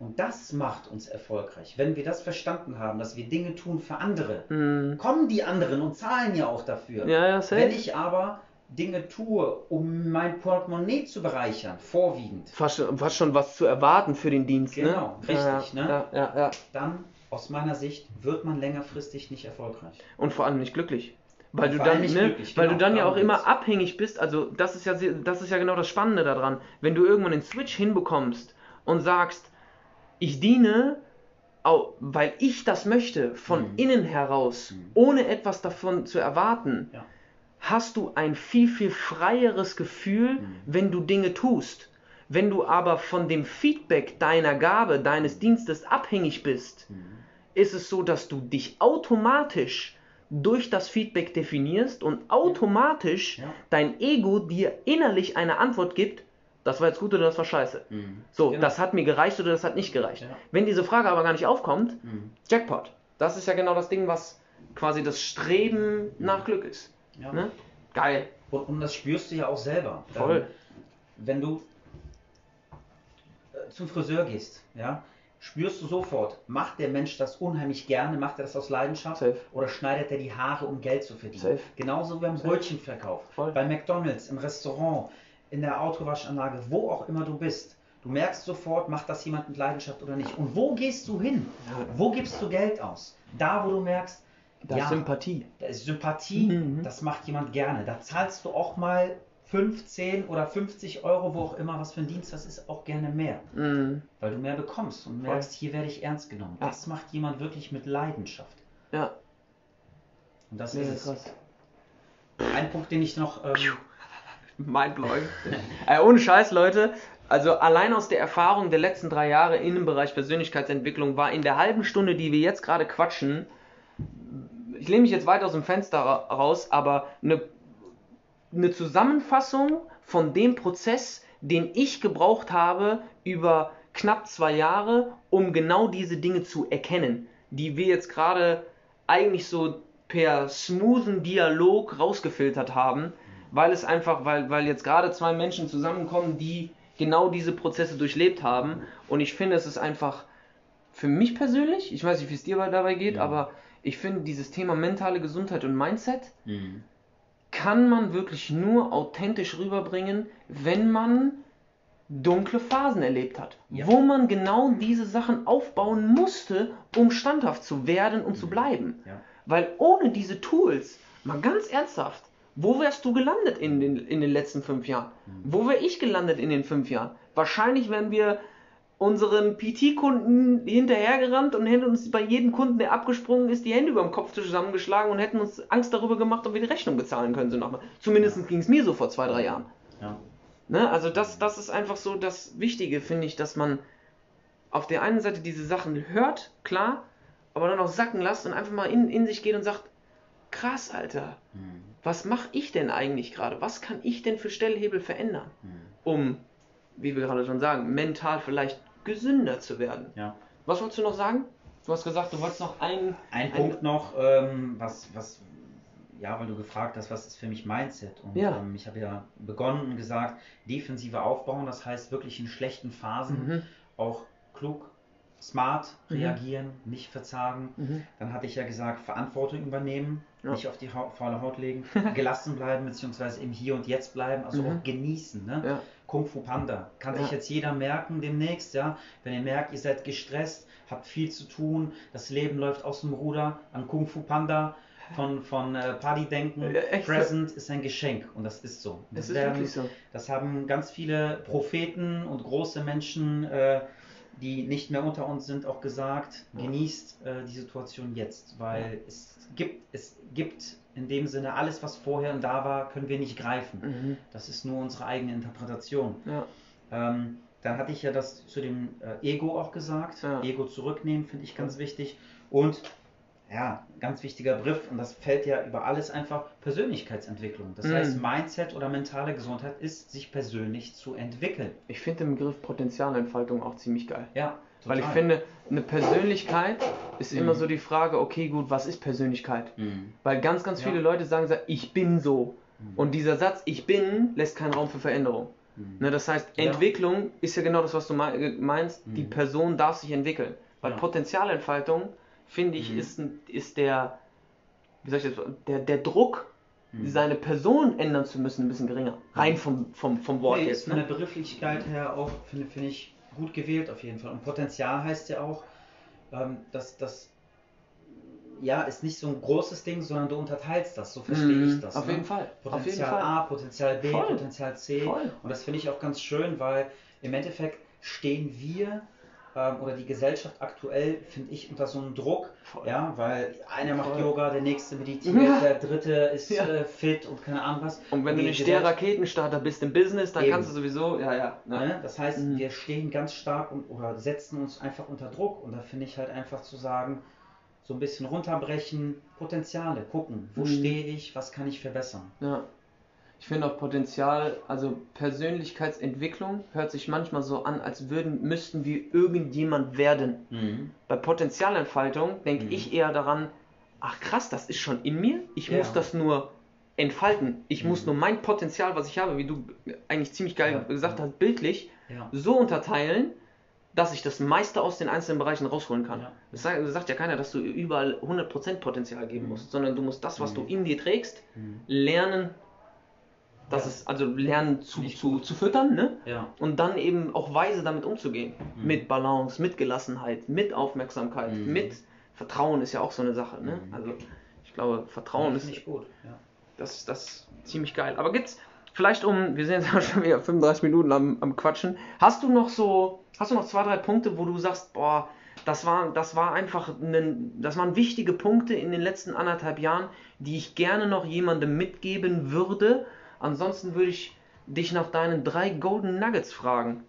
Und das macht uns erfolgreich. Wenn wir das verstanden haben, dass wir Dinge tun für andere, Mhm. kommen die anderen und zahlen ja auch dafür. Ja, ja. Wenn ich aber Dinge tue, um mein Portemonnaie zu bereichern, vorwiegend, fast, schon- fast schon was zu erwarten für den Dienst, Genau, ne? richtig, ja, ne? Ja, ja, dann aus meiner Sicht wird man längerfristig nicht erfolgreich. Und vor allem nicht glücklich. Weil du dann, ne, glücklich, weil genau, du dann ja auch immer abhängig bist, also das ist ja das ist ja genau das Spannende daran. Wenn du irgendwann den Switch hinbekommst und sagst, ich diene, weil ich das möchte, von Mhm. innen heraus, Mhm. ohne etwas davon zu erwarten, Ja. hast du ein viel, viel freieres Gefühl, Mhm. wenn du Dinge tust. Wenn du aber von dem Feedback deiner Gabe, deines Dienstes abhängig bist, ist es so, dass du dich automatisch durch das Feedback definierst und automatisch Ja. dein Ego dir innerlich eine Antwort gibt, das war jetzt gut oder das war scheiße. So, Genau. das hat mir gereicht oder das hat nicht gereicht. Ja. Wenn diese Frage aber gar nicht aufkommt, Mhm. Jackpot. Das ist ja genau das Ding, was quasi das Streben nach Glück ist. Ja. Ne? Geil. Und, und das spürst du ja auch selber. Voll. Ähm, wenn du äh, zum Friseur gehst, ja, spürst du sofort, macht der Mensch das unheimlich gerne, macht er das aus Leidenschaft Safe. oder schneidet er die Haare, um Geld zu verdienen? Safe. Genauso wie beim. Brötchenverkauf, Voll. bei McDonalds, im Restaurant, in der Autowaschanlage, wo auch immer du bist. Du merkst sofort, macht das jemand mit Leidenschaft oder nicht. Und wo gehst du hin? Ja. Wo gibst du Geld aus? Da, wo du merkst, Da ja, ist Sympathie. da ist Sympathie, Mhm. das macht jemand gerne. Da zahlst du auch mal 15 oder 50 Euro, wo auch immer, was für ein Dienst das ist, auch gerne mehr. Mhm. Weil du mehr bekommst und merkst, hier werde ich ernst genommen. Ja. Das macht jemand wirklich mit Leidenschaft. Ja, Und das mega ist krass. Ein Punkt, den ich noch. Ähm, Mindblowing. äh, ohne Scheiß, Leute. Also allein aus der Erfahrung der letzten drei Jahre dem Bereich Persönlichkeitsentwicklung war in der halben Stunde, die wir jetzt gerade quatschen, ich lehne mich jetzt weit aus dem Fenster ra- raus, aber eine eine Zusammenfassung von dem Prozess, den ich gebraucht habe über knapp zwei Jahre, um genau diese Dinge zu erkennen, die wir jetzt gerade eigentlich so per smoothen Dialog rausgefiltert haben, weil es einfach, weil, weil jetzt gerade zwei Menschen zusammenkommen, die genau diese Prozesse durchlebt haben. Und ich finde, es ist einfach für mich persönlich, ich weiß nicht, wie es dir dabei geht, Ja. aber ich finde dieses Thema mentale Gesundheit und Mindset Mhm. kann man wirklich nur authentisch rüberbringen, wenn man dunkle Phasen erlebt hat, Ja. wo man genau diese Sachen aufbauen musste, um standhaft zu werden und zu bleiben. Ja. Weil ohne diese Tools, mal ganz ernsthaft, wo wärst du gelandet in den, in den letzten fünf Jahren? Wo wäre ich gelandet in den fünf Jahren? Wahrscheinlich wären wir unseren PT-Kunden hinterhergerannt und hätten uns bei jedem Kunden, der abgesprungen ist, die Hände über dem Kopf zusammengeschlagen und hätten uns Angst darüber gemacht, ob wir die Rechnung bezahlen können. So nochmal. Zumindest ging es mir so vor zwei, drei Jahren. Ja. Ne? Also das, das ist einfach so das Wichtige, finde ich, dass man auf der einen Seite diese Sachen hört, klar, aber dann auch sacken lässt und einfach mal in, in sich geht und sagt, krass, Alter, Mhm. Was mache ich denn eigentlich gerade? Was kann ich denn für Stellhebel verändern, Mhm. um, wie wir gerade schon sagen, mental vielleicht gesünder zu werden? Ja. Was wolltest du noch sagen? Du hast gesagt, du wolltest noch einen... Ein Punkt noch, ähm, was, was, ja, weil du gefragt hast, was ist für mich Mindset? Und Ja. ähm, ich habe ja begonnen und gesagt, defensive aufbauen, das heißt wirklich in schlechten Phasen Mhm. auch klug, smart Mhm. reagieren, nicht verzagen. Mhm. Dann hatte ich ja gesagt, Verantwortung übernehmen, Ja. nicht auf die Haut, faule Haut legen, <laughs> gelassen bleiben, beziehungsweise im Hier und Jetzt bleiben, also Mhm. auch genießen. Ne? Ja. Kung Fu Panda. Kann Ja. sich jetzt jeder merken demnächst, ja. Wenn ihr merkt, ihr seid gestresst, habt viel zu tun, das Leben läuft aus dem Ruder, an Kung Fu Panda von, von äh, Party denken. Ja. Present ist ein Geschenk und das ist so. Das, ist werden, so. das haben ganz viele Propheten und große Menschen, äh, die nicht mehr unter uns sind, auch gesagt. Ja. Genießt äh, die Situation jetzt, weil es gibt, es gibt in dem Sinne alles, was vorher da war, können wir nicht greifen. Mhm. Das ist nur unsere eigene Interpretation. Ja. Ähm, dann hatte ich ja das zu dem äh, Ego auch gesagt. Ja. Ego zurücknehmen finde ich ganz wichtig. Und ja, ganz wichtiger Begriff, und das fällt ja über alles einfach, Persönlichkeitsentwicklung. Das Mhm. heißt, Mindset oder mentale Gesundheit ist, sich persönlich zu entwickeln. Ich finde den Begriff Potenzialentfaltung auch ziemlich geil. Ja, Weil ich total. finde, eine Persönlichkeit ist Mhm. immer so die Frage, okay, gut, was ist Persönlichkeit? Mhm. Weil ganz, ganz Ja. viele Leute sagen, ich bin so. Mhm. Und dieser Satz, ich bin, lässt keinen Raum für Veränderung. Mhm. Ne, das heißt, Ja. Entwicklung ist ja genau das, was du äh, meinst. Die Mhm. Person darf sich entwickeln. Weil Ja. Potenzialentfaltung, finde ich, Mhm. ist, ist der, wie sag ich das, der, der Druck, Mhm. seine Person ändern zu müssen, ein bisschen geringer. Rein vom, vom, vom Wort Nee, jetzt. ist von Ne? der Begrifflichkeit her auch, finde finde ich, gut gewählt auf jeden Fall. Und Potenzial heißt ja auch, ähm, dass das ja, ist nicht so ein großes Ding, sondern du unterteilst das, so verstehe Mhm, ich das. Auf ne? jeden Fall. Auf jeden Potenzial Fall. A, Potenzial B, Voll. Potenzial C. Voll. Und das finde ich auch ganz schön, weil im Endeffekt stehen wir oder die Gesellschaft aktuell, finde ich, unter so einem Druck. Voll. Ja, weil einer macht Voll. Yoga, der nächste meditiert, Ja. der dritte ist Ja. äh, fit und keine Ahnung was. Und wenn du die nicht der Raketenstarter bist im Business, dann Eben. kannst du sowieso, ja, ja. ja. Ne? Das heißt, Mhm. wir stehen ganz stark und, oder setzen uns einfach unter Druck. Und da finde ich halt einfach zu sagen, so ein bisschen runterbrechen, Potenziale, gucken, wo Mhm. stehe ich, was kann ich verbessern. Ja. Ich finde auch Potenzial, also Persönlichkeitsentwicklung hört sich manchmal so an, als würden, müssten wir irgendjemand werden. Mhm. Bei Potenzialentfaltung denke Mhm. ich eher daran, ach krass, das ist schon in mir, ich Ja. muss das nur entfalten. Ich muss Mhm. nur mein Potenzial, was ich habe, wie du eigentlich ziemlich geil Ja. gesagt hast, bildlich, Ja. so unterteilen, dass ich das meiste aus den einzelnen Bereichen rausholen kann. Das sagt, sagt ja keiner, dass du überall 100% Potenzial geben Mhm. musst, sondern du musst das, was Mhm. du in dir trägst, Mhm. lernen, das ist, also lernen zu, zu, gut. zu füttern, ne? Ja. Und dann eben auch weise damit umzugehen. Mhm. Mit Balance, mit Gelassenheit, mit Aufmerksamkeit, Mhm. mit Vertrauen ist ja auch so eine Sache, ne? Mhm. Also ich glaube, Vertrauen ist, ich gut. Ja. das, ist- das ist ziemlich geil. Aber gibt's vielleicht um, wir sind jetzt schon wieder 35 Minuten am, am Quatschen, hast du noch so, hast du noch zwei, drei Punkte, wo du sagst, boah, das war, das war einfach, ein, das waren wichtige Punkte in den letzten anderthalb Jahren, die ich gerne noch jemandem mitgeben würde. Ansonsten würde ich dich nach deinen drei Golden Nuggets fragen.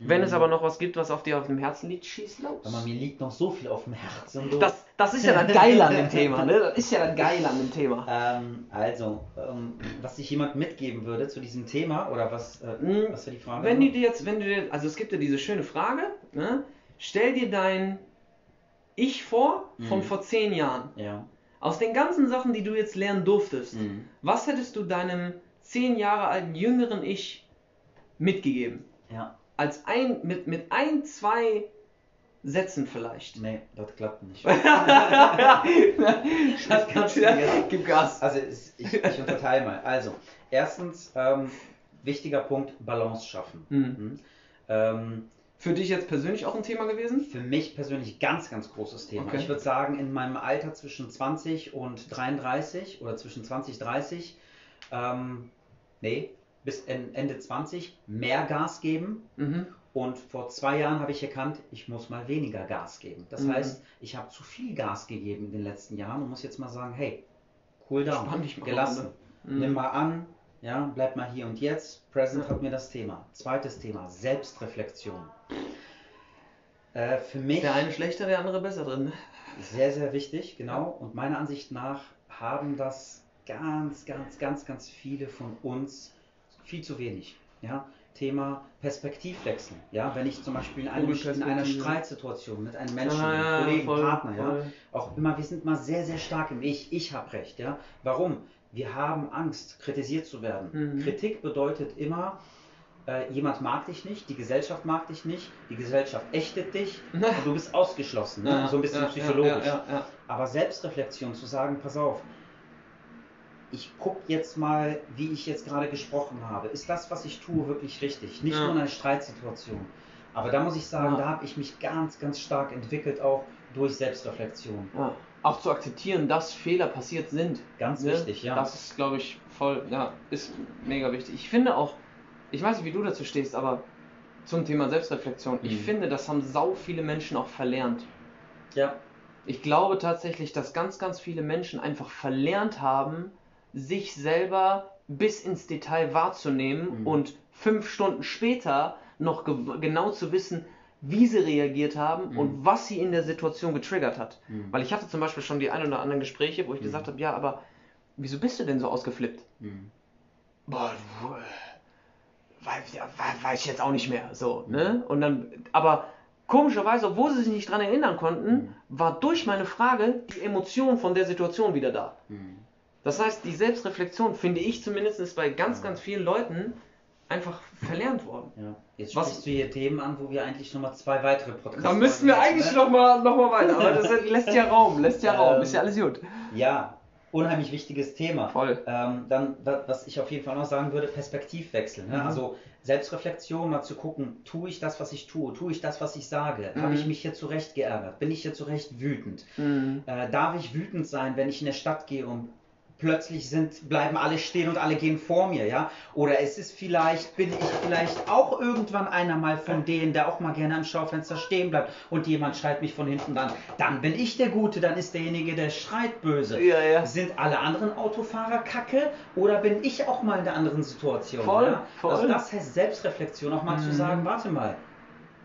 Wenn es aber noch was gibt, was auf dir auf dem Herzen liegt, schieß los. Aber mir liegt noch so viel auf dem Herzen. Du. Das, das ist ja das Geile an dem Thema, ne? Das ist ja das Geile an dem Thema. <laughs> Ähm, also, ähm, was ich jemand mitgeben würde zu diesem Thema, oder was, äh, Mhm. was war die Frage? Wenn du dir jetzt, wenn du dir, also es gibt ja diese schöne Frage, ne? Stell dir dein Ich vor von Mhm. vor zehn Jahren. ja. Aus den ganzen Sachen, die du jetzt lernen durftest, Mhm. was hättest du deinem zehn Jahre alten jüngeren Ich mitgegeben? Ja. Als ein, mit, mit ein, zwei Sätzen vielleicht. Nee, das klappt nicht. <laughs> das kannst du. Gib Gas. Also, ich, ich unterteile mal. Also, erstens, ähm, wichtiger Punkt, Balance schaffen. Mhm. Mhm. Ähm, Für dich jetzt persönlich auch ein Thema gewesen? Für mich persönlich ganz, ganz großes Thema. Okay. Ich würde sagen, in meinem Alter zwischen 20 und 33 oder zwischen 20 30, ähm, nee, bis en- Ende 20 mehr Gas geben. Mhm. Und vor zwei Jahren habe ich erkannt, ich muss mal weniger Gas geben. Das Mhm. heißt, ich habe zu viel Gas gegeben in den letzten Jahren und muss jetzt mal sagen, hey, cool down, Spann dich mal gelassen. Mhm. nimm mal an, ja, bleib mal hier und jetzt. Present hat mir das Thema. Zweites Thema, Selbstreflexion. Äh, für mich Der eine schlechter, der andere besser drin. sehr, sehr wichtig, genau. Und meiner Ansicht nach haben das ganz, ganz, ganz, ganz viele von uns viel zu wenig. Ja? Thema Perspektivwechsel. Ja? Wenn ich zum Beispiel in, einem, in einer. Streitsituation mit einem Menschen, Ah, einem ja, Kollegen, voll, Partner, ja? auch immer, wir sind mal sehr, sehr stark im Ich. Ich habe recht. Ja? Warum? Wir haben Angst, kritisiert zu werden. Mhm. Kritik bedeutet immer, äh, jemand mag dich nicht, die Gesellschaft mag dich nicht, die Gesellschaft ächtet dich <laughs> und du bist ausgeschlossen. Ne? so ein bisschen ja, psychologisch. Ja, ja, ja. Aber Selbstreflexion zu sagen, pass auf, ich gucke jetzt mal, wie ich jetzt gerade gesprochen habe. Ist das, was ich tue, wirklich richtig? Nicht Ja. nur in einer Streitsituation. Aber da muss ich sagen, Ja. da habe ich mich ganz, ganz stark entwickelt, auch durch Selbstreflexion. Ja. Auch zu akzeptieren, dass Fehler passiert sind. Ganz Ne? wichtig, ja. Das ist, glaube ich, voll, ja, ist mega wichtig. Ich finde auch, ich weiß nicht, wie du dazu stehst, aber zum Thema Selbstreflexion, ich Mhm. finde, das haben sau viele Menschen auch verlernt. ja. Ich glaube tatsächlich, dass ganz, ganz viele Menschen einfach verlernt haben, sich selber bis ins Detail wahrzunehmen Mhm. und fünf Stunden später noch ge genau zu wissen, wie sie reagiert haben Mhm. und was sie in der Situation getriggert hat. Mhm. Weil ich hatte zum Beispiel schon die ein oder anderen Gespräche, wo ich Mhm. gesagt habe, ja, aber wieso bist du denn so ausgeflippt? Mhm. Boah, du, äh, weiß, ich jetzt auch nicht mehr. So, Mhm. ne? Und dann, aber komischerweise, obwohl sie sich nicht dran erinnern konnten, war durch meine Frage die Emotion von der Situation wieder da. Das heißt, die Selbstreflexion, finde ich zumindest, ist bei ganz, ganz vielen Leuten einfach verlernt worden. Ja. Jetzt Was- sprichst du hier Themen an, wo wir eigentlich nochmal zwei weitere Podcasts Da müssten wir eigentlich ne? noch mal, noch mal weiter, aber das <laughs> lässt ja Raum, lässt ja Raum, Ähm, ist ja alles gut. Ja, unheimlich wichtiges Thema. Voll. Ähm, dann, wa- was ich auf jeden Fall noch sagen würde, Perspektivwechsel. Ne? Mhm. Also Selbstreflexion, mal zu gucken, tue ich das, was ich tue, tue ich das, was ich sage, Mhm. habe ich mich hier zurecht geärgert, bin ich hier zurecht wütend, Mhm. äh, darf ich wütend sein, wenn ich in der Stadt gehe und plötzlich sind, bleiben alle stehen und alle gehen vor mir, ja? Oder es ist vielleicht, bin ich vielleicht auch irgendwann einer mal von denen, der auch mal gerne am Schaufenster stehen bleibt und jemand schreit mich von hinten an, dann bin ich der Gute, dann ist derjenige, der schreit böse. Ja, ja. Sind alle anderen Autofahrer kacke oder bin ich auch mal in der anderen Situation? Voll, ja? voll. Also das heißt Selbstreflexion, auch mal zu Mhm. sagen, warte mal,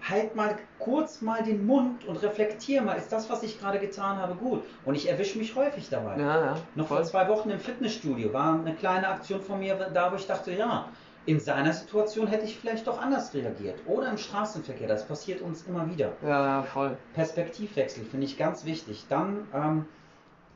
halt mal kurz mal den Mund und reflektier mal, ist das, was ich gerade getan habe, gut? Und ich erwische mich häufig dabei. Ja, ja. Noch vor zwei Wochen im Fitnessstudio war eine kleine Aktion von mir, da wo ich dachte, ja, in seiner Situation hätte ich vielleicht doch anders reagiert. Oder im Straßenverkehr, das passiert uns immer wieder. Ja, ja, voll. Perspektivwechsel finde ich ganz wichtig. Dann, ähm,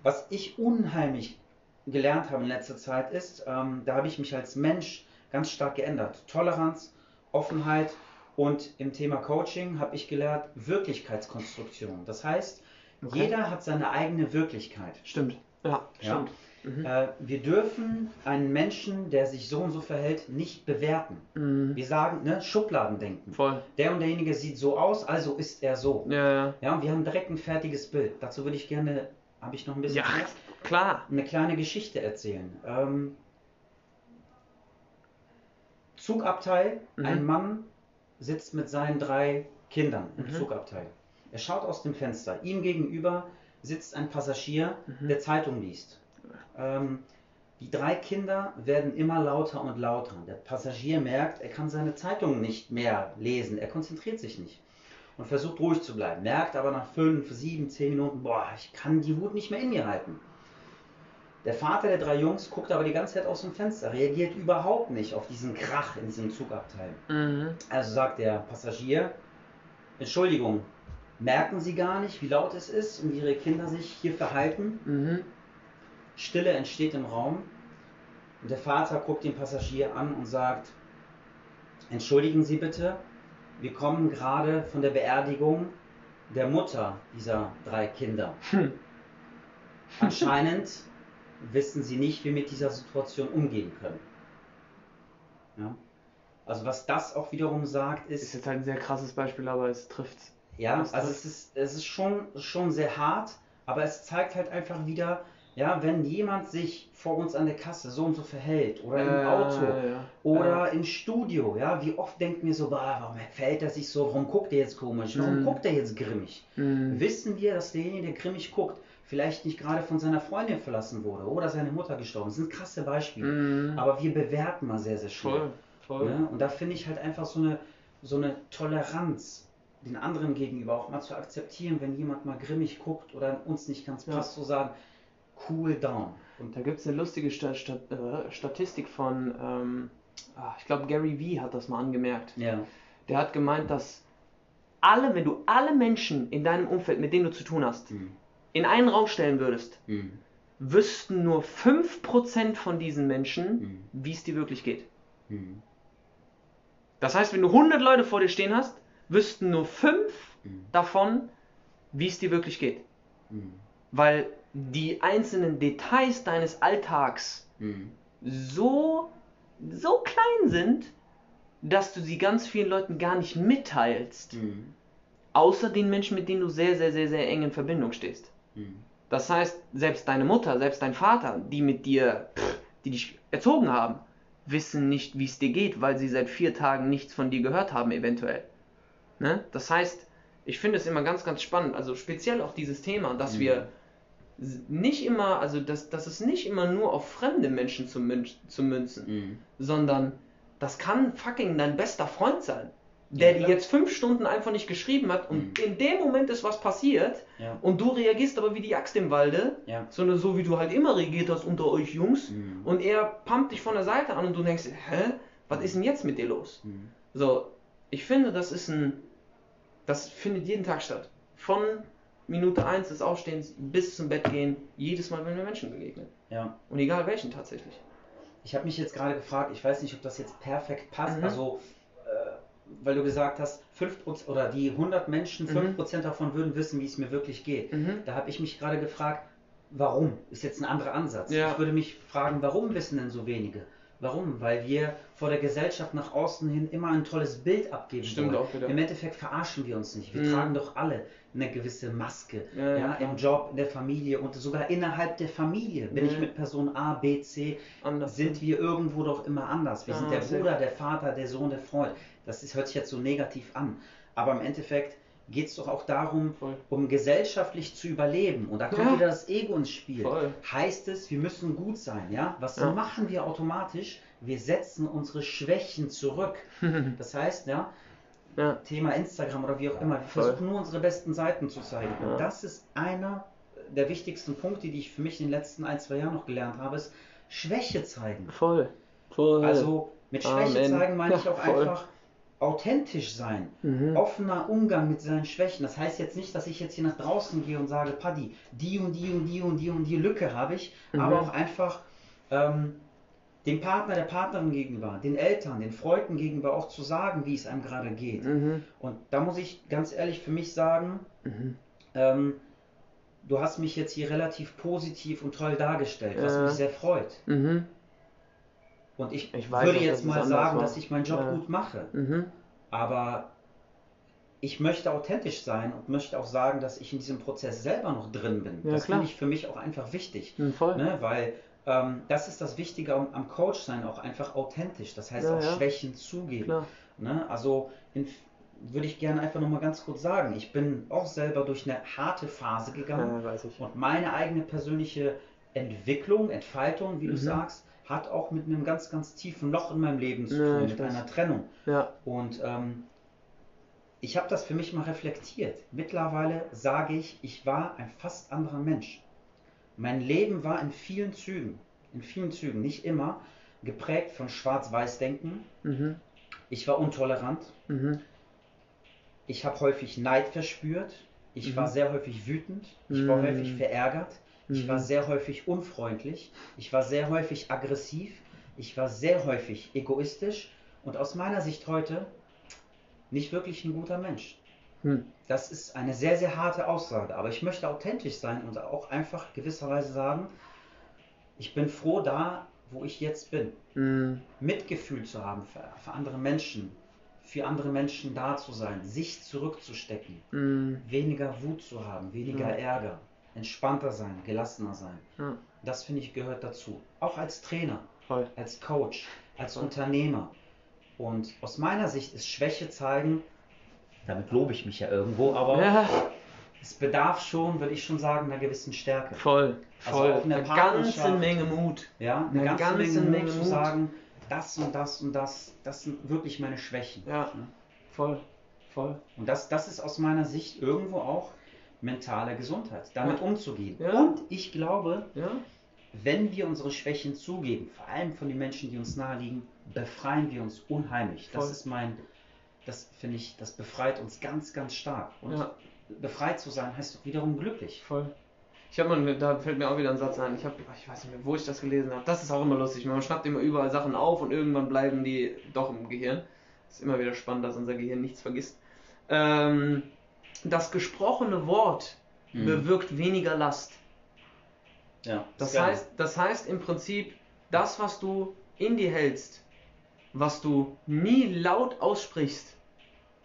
was ich unheimlich gelernt habe in letzter Zeit ist, ähm, da habe ich mich als Mensch ganz stark geändert. Toleranz, Offenheit und im Thema Coaching habe ich gelernt Wirklichkeitskonstruktion. Das heißt, Okay. jeder hat seine eigene Wirklichkeit. Stimmt. Ja, Ja. stimmt. Mhm. Äh, wir dürfen einen Menschen, der sich so und so verhält, nicht bewerten. Mhm. Wir sagen, ne, Schubladendenken. Voll. Der und derjenige sieht so aus, also ist er so. Ja, ja. Ja, und wir haben direkt ein fertiges Bild. Dazu würde ich gerne, habe ich noch ein bisschen Ja, Zeit, klar. eine kleine Geschichte erzählen. Ähm, Zugabteil, Mhm. ein Mann sitzt mit seinen drei Kindern im Mhm. Zugabteil. Er schaut aus dem Fenster. Ihm gegenüber sitzt ein Passagier, Mhm. der Zeitung liest. Ähm, Die drei Kinder werden immer lauter und lauter. Der Passagier merkt, er kann seine Zeitung nicht mehr lesen, er konzentriert sich nicht und versucht ruhig zu bleiben, merkt aber nach fünf, sieben, zehn Minuten, boah, ich kann die Wut nicht mehr in mir halten. Der Vater der drei Jungs guckt aber die ganze Zeit aus dem Fenster, reagiert überhaupt nicht auf diesen Krach in diesem Zugabteil. Mhm. Also sagt der Passagier, Entschuldigung, merken Sie gar nicht, wie laut es ist und wie Ihre Kinder sich hier verhalten? Mhm. Stille entsteht im Raum und der Vater guckt den Passagier an und sagt, entschuldigen Sie bitte, wir kommen gerade von der Beerdigung der Mutter dieser drei Kinder. Hm. Anscheinend <laughs> wissen sie nicht, wie mit dieser Situation umgehen können. Ja? Also was das auch wiederum sagt, Ist ist, jetzt halt ein sehr krasses Beispiel, aber es trifft. ja, das also trifft. es ist, es ist schon, schon sehr hart, aber es zeigt halt einfach wieder, ja, wenn jemand sich vor uns an der Kasse so und so verhält oder im Auto ja. oder im Studio, ja, wie oft denken wir so, bah, warum verhält er sich so, warum guckt er jetzt komisch, warum Mhm. guckt er jetzt grimmig? Mhm. Wissen wir, dass derjenige, der grimmig guckt, vielleicht nicht gerade von seiner Freundin verlassen wurde oder seine Mutter gestorben ist. Das sind krasse Beispiele. Mhm. Aber wir bewerten mal sehr, sehr schnell. Voll, voll. Ne? Und da finde ich halt einfach so eine, so eine Toleranz den anderen gegenüber auch mal zu akzeptieren, wenn jemand mal grimmig guckt oder uns nicht ganz Ja. passt, zu sagen, cool down. Und da gibt es eine lustige Sta Stat äh, Statistik von, ähm, ah, ich glaube, Gary Vee hat das mal angemerkt. Ja. Der hat gemeint, dass alle, wenn du alle Menschen in deinem Umfeld, mit denen du zu tun hast, Hm. In einen Raum stellen würdest, Hm. wüssten nur 5% von diesen Menschen, Hm. wie es dir wirklich geht. Hm. Das heißt, wenn du 100 Leute vor dir stehen hast, wüssten nur 5 Hm. davon, wie es dir wirklich geht. Hm. Weil die einzelnen Details deines Alltags Hm. so, so klein sind, dass du sie ganz vielen Leuten gar nicht mitteilst. Außer den Menschen, mit denen du sehr, sehr, sehr, sehr eng in Verbindung stehst. Hm. Das heißt, selbst deine Mutter, selbst dein Vater, die mit dir, die dich erzogen haben, wissen nicht, wie es dir geht, weil sie seit vier Tagen nichts von dir gehört haben, eventuell. Ne? Das heißt, ich finde es immer ganz, ganz spannend, also speziell auch dieses Thema, dass Mhm. wir nicht immer, also dass, dass es nicht immer nur auf fremde Menschen zu, münch, zu münzen, Hm. sondern das kann fucking dein bester Freund sein, der Ja, jetzt fünf Stunden einfach nicht geschrieben hat und Mhm. in dem Moment ist was passiert Ja. und du reagierst aber wie die Axt im Walde, Ja. sondern so wie du halt immer reagiert hast unter euch Jungs Hm. und er pumpt dich von der Seite an und du denkst, hä, was ist denn jetzt mit dir los? Hm. So, ich finde, das ist ein, das findet jeden Tag statt. Von Minute 1 des Aufstehens bis zum Bett gehen, jedes Mal, wenn wir Menschen begegnen. Ja. Und egal welchen tatsächlich. Ich habe mich jetzt gerade gefragt, ich weiß nicht, ob das jetzt perfekt passt, Mhm. also äh, weil du gesagt hast, 5% oder die 100 Menschen, Mhm. 5% davon würden wissen, wie es mir wirklich geht. Mhm. Da habe ich mich gerade gefragt, warum? Ist jetzt ein anderer Ansatz. Ja. Ich würde mich fragen, warum wissen denn so wenige? Warum? Weil wir vor der Gesellschaft nach außen hin immer ein tolles Bild abgeben Stimmt wollen. auch wieder. Im Endeffekt verarschen wir uns nicht. Wir Mhm. tragen doch alle eine gewisse Maske. Ja, Ja, ja. Im Job, in der Familie und sogar innerhalb der Familie. Bin Ja. ich mit Person A, B, C, Anders. sind wir irgendwo doch immer anders. Wir Ah, sind der. Bruder, der Vater, der Sohn, der Freund. Das ist, hört sich jetzt so negativ an. Aber im Endeffekt geht es doch auch darum, Voll. um gesellschaftlich zu überleben. Und da kommt Ja. wieder das Ego ins Spiel. Voll. Heißt es, wir müssen gut sein, ja? Was Ja. machen wir automatisch? Wir setzen unsere Schwächen zurück. <laughs> Das heißt, ja, ja. Thema Instagram oder wie auch immer, wir Voll. versuchen nur unsere besten Seiten zu zeigen. Und das ist einer der wichtigsten Punkte, die ich für mich in den letzten ein, zwei Jahren noch gelernt habe, ist Schwäche zeigen. Voll. Voll. Also mit Schwäche Amen. zeigen meine ich auch einfach authentisch sein, Mhm. offener Umgang mit seinen Schwächen. Das heißt jetzt nicht, dass ich jetzt hier nach draußen gehe und sage, Paddy, die und die und die und die und die Lücke habe ich, Mhm. aber auch einfach ähm, dem Partner, der Partnerin gegenüber, den Eltern, den Freunden gegenüber auch zu sagen, wie es einem gerade geht. Mhm. Und da muss ich ganz ehrlich für mich sagen, Mhm. ähm, du hast mich jetzt hier relativ positiv und toll dargestellt, was Ja. mich sehr freut. Mhm. Und ich, Ich weiß würde jetzt mal sagen, war. dass ich meinen Job Ja. gut mache. Mhm. Aber ich möchte authentisch sein und möchte auch sagen, dass ich in diesem Prozess selber noch drin bin. Ja, das finde ich für mich auch einfach wichtig. Mhm. Voll. Ne? Weil ähm, das ist das Wichtige am, am Coach sein, auch einfach authentisch. Das heißt Ja, auch. Schwächen zugeben. Ne? Also in, würde ich gerne einfach nochmal ganz kurz sagen, ich bin auch selber durch eine harte Phase gegangen. Ja. Und meine eigene persönliche Entwicklung, Entfaltung, wie du Mhm. sagst, hat auch mit einem ganz, ganz tiefen Loch in meinem Leben zu Ja, tun, ich mit einer Trennung. Ja. Und ähm, ich habe das für mich mal reflektiert. Mittlerweile sage ich, ich war ein fast anderer Mensch. Mein Leben war in vielen Zügen, in vielen Zügen, nicht immer, geprägt von Schwarz-Weiß-Denken. Mhm. Ich war intolerant. Mhm. Ich habe häufig Neid verspürt. Ich Mhm. war sehr häufig wütend. Ich war Mhm. häufig verärgert. Ich Mhm. war sehr häufig unfreundlich. Ich war sehr häufig aggressiv. Ich war sehr häufig egoistisch. Und aus meiner Sicht heute nicht wirklich ein guter Mensch. Hm. Das ist eine sehr, sehr harte Aussage. Aber ich möchte authentisch sein und auch einfach gewisserweise sagen, ich bin froh da, wo ich jetzt bin. Mhm. Mitgefühl zu haben für, für andere Menschen, für andere Menschen da zu sein, sich zurückzustecken, Mhm. weniger Wut zu haben, weniger Ja. Ärger, entspannter sein, gelassener sein. Ja. Das finde ich gehört dazu. Auch als Trainer, Voll. als Coach, als Voll. Unternehmer. Und aus meiner Sicht ist Schwäche zeigen, damit lobe ich mich ja irgendwo, aber Ja, es bedarf schon, würde ich schon sagen, einer gewissen Stärke. voll. Also Voll. der Eine ganze. Menge Mut. Ja, eine Eine ganze, ganze Menge, Mut zu sagen, das und das und das, das sind wirklich meine Schwächen. Ja. Ne? Voll. Voll. Und das, das ist aus meiner Sicht irgendwo auch mentale Gesundheit, damit Ja. umzugehen. Ja. Und ich glaube, Ja. wenn wir unsere Schwächen zugeben, vor allem von den Menschen, die uns nahe liegen, befreien wir uns unheimlich. Das Voll. ist mein, das finde ich, das befreit uns ganz, ganz stark. Und befreit zu sein heißt doch wiederum glücklich. Voll. Ich habe mal, da fällt mir auch wieder ein Satz ein. Ich habe, ich weiß nicht mehr, wo ich das gelesen habe. Das ist auch immer lustig. Man schnappt immer überall Sachen auf und irgendwann bleiben die doch im Gehirn. Ist immer wieder spannend, dass unser Gehirn nichts vergisst. Ähm, das gesprochene Wort Mhm. bewirkt weniger Last. Ja, Das geil. heißt, das heißt im Prinzip, das, was du in dir hältst, was du nie laut aussprichst,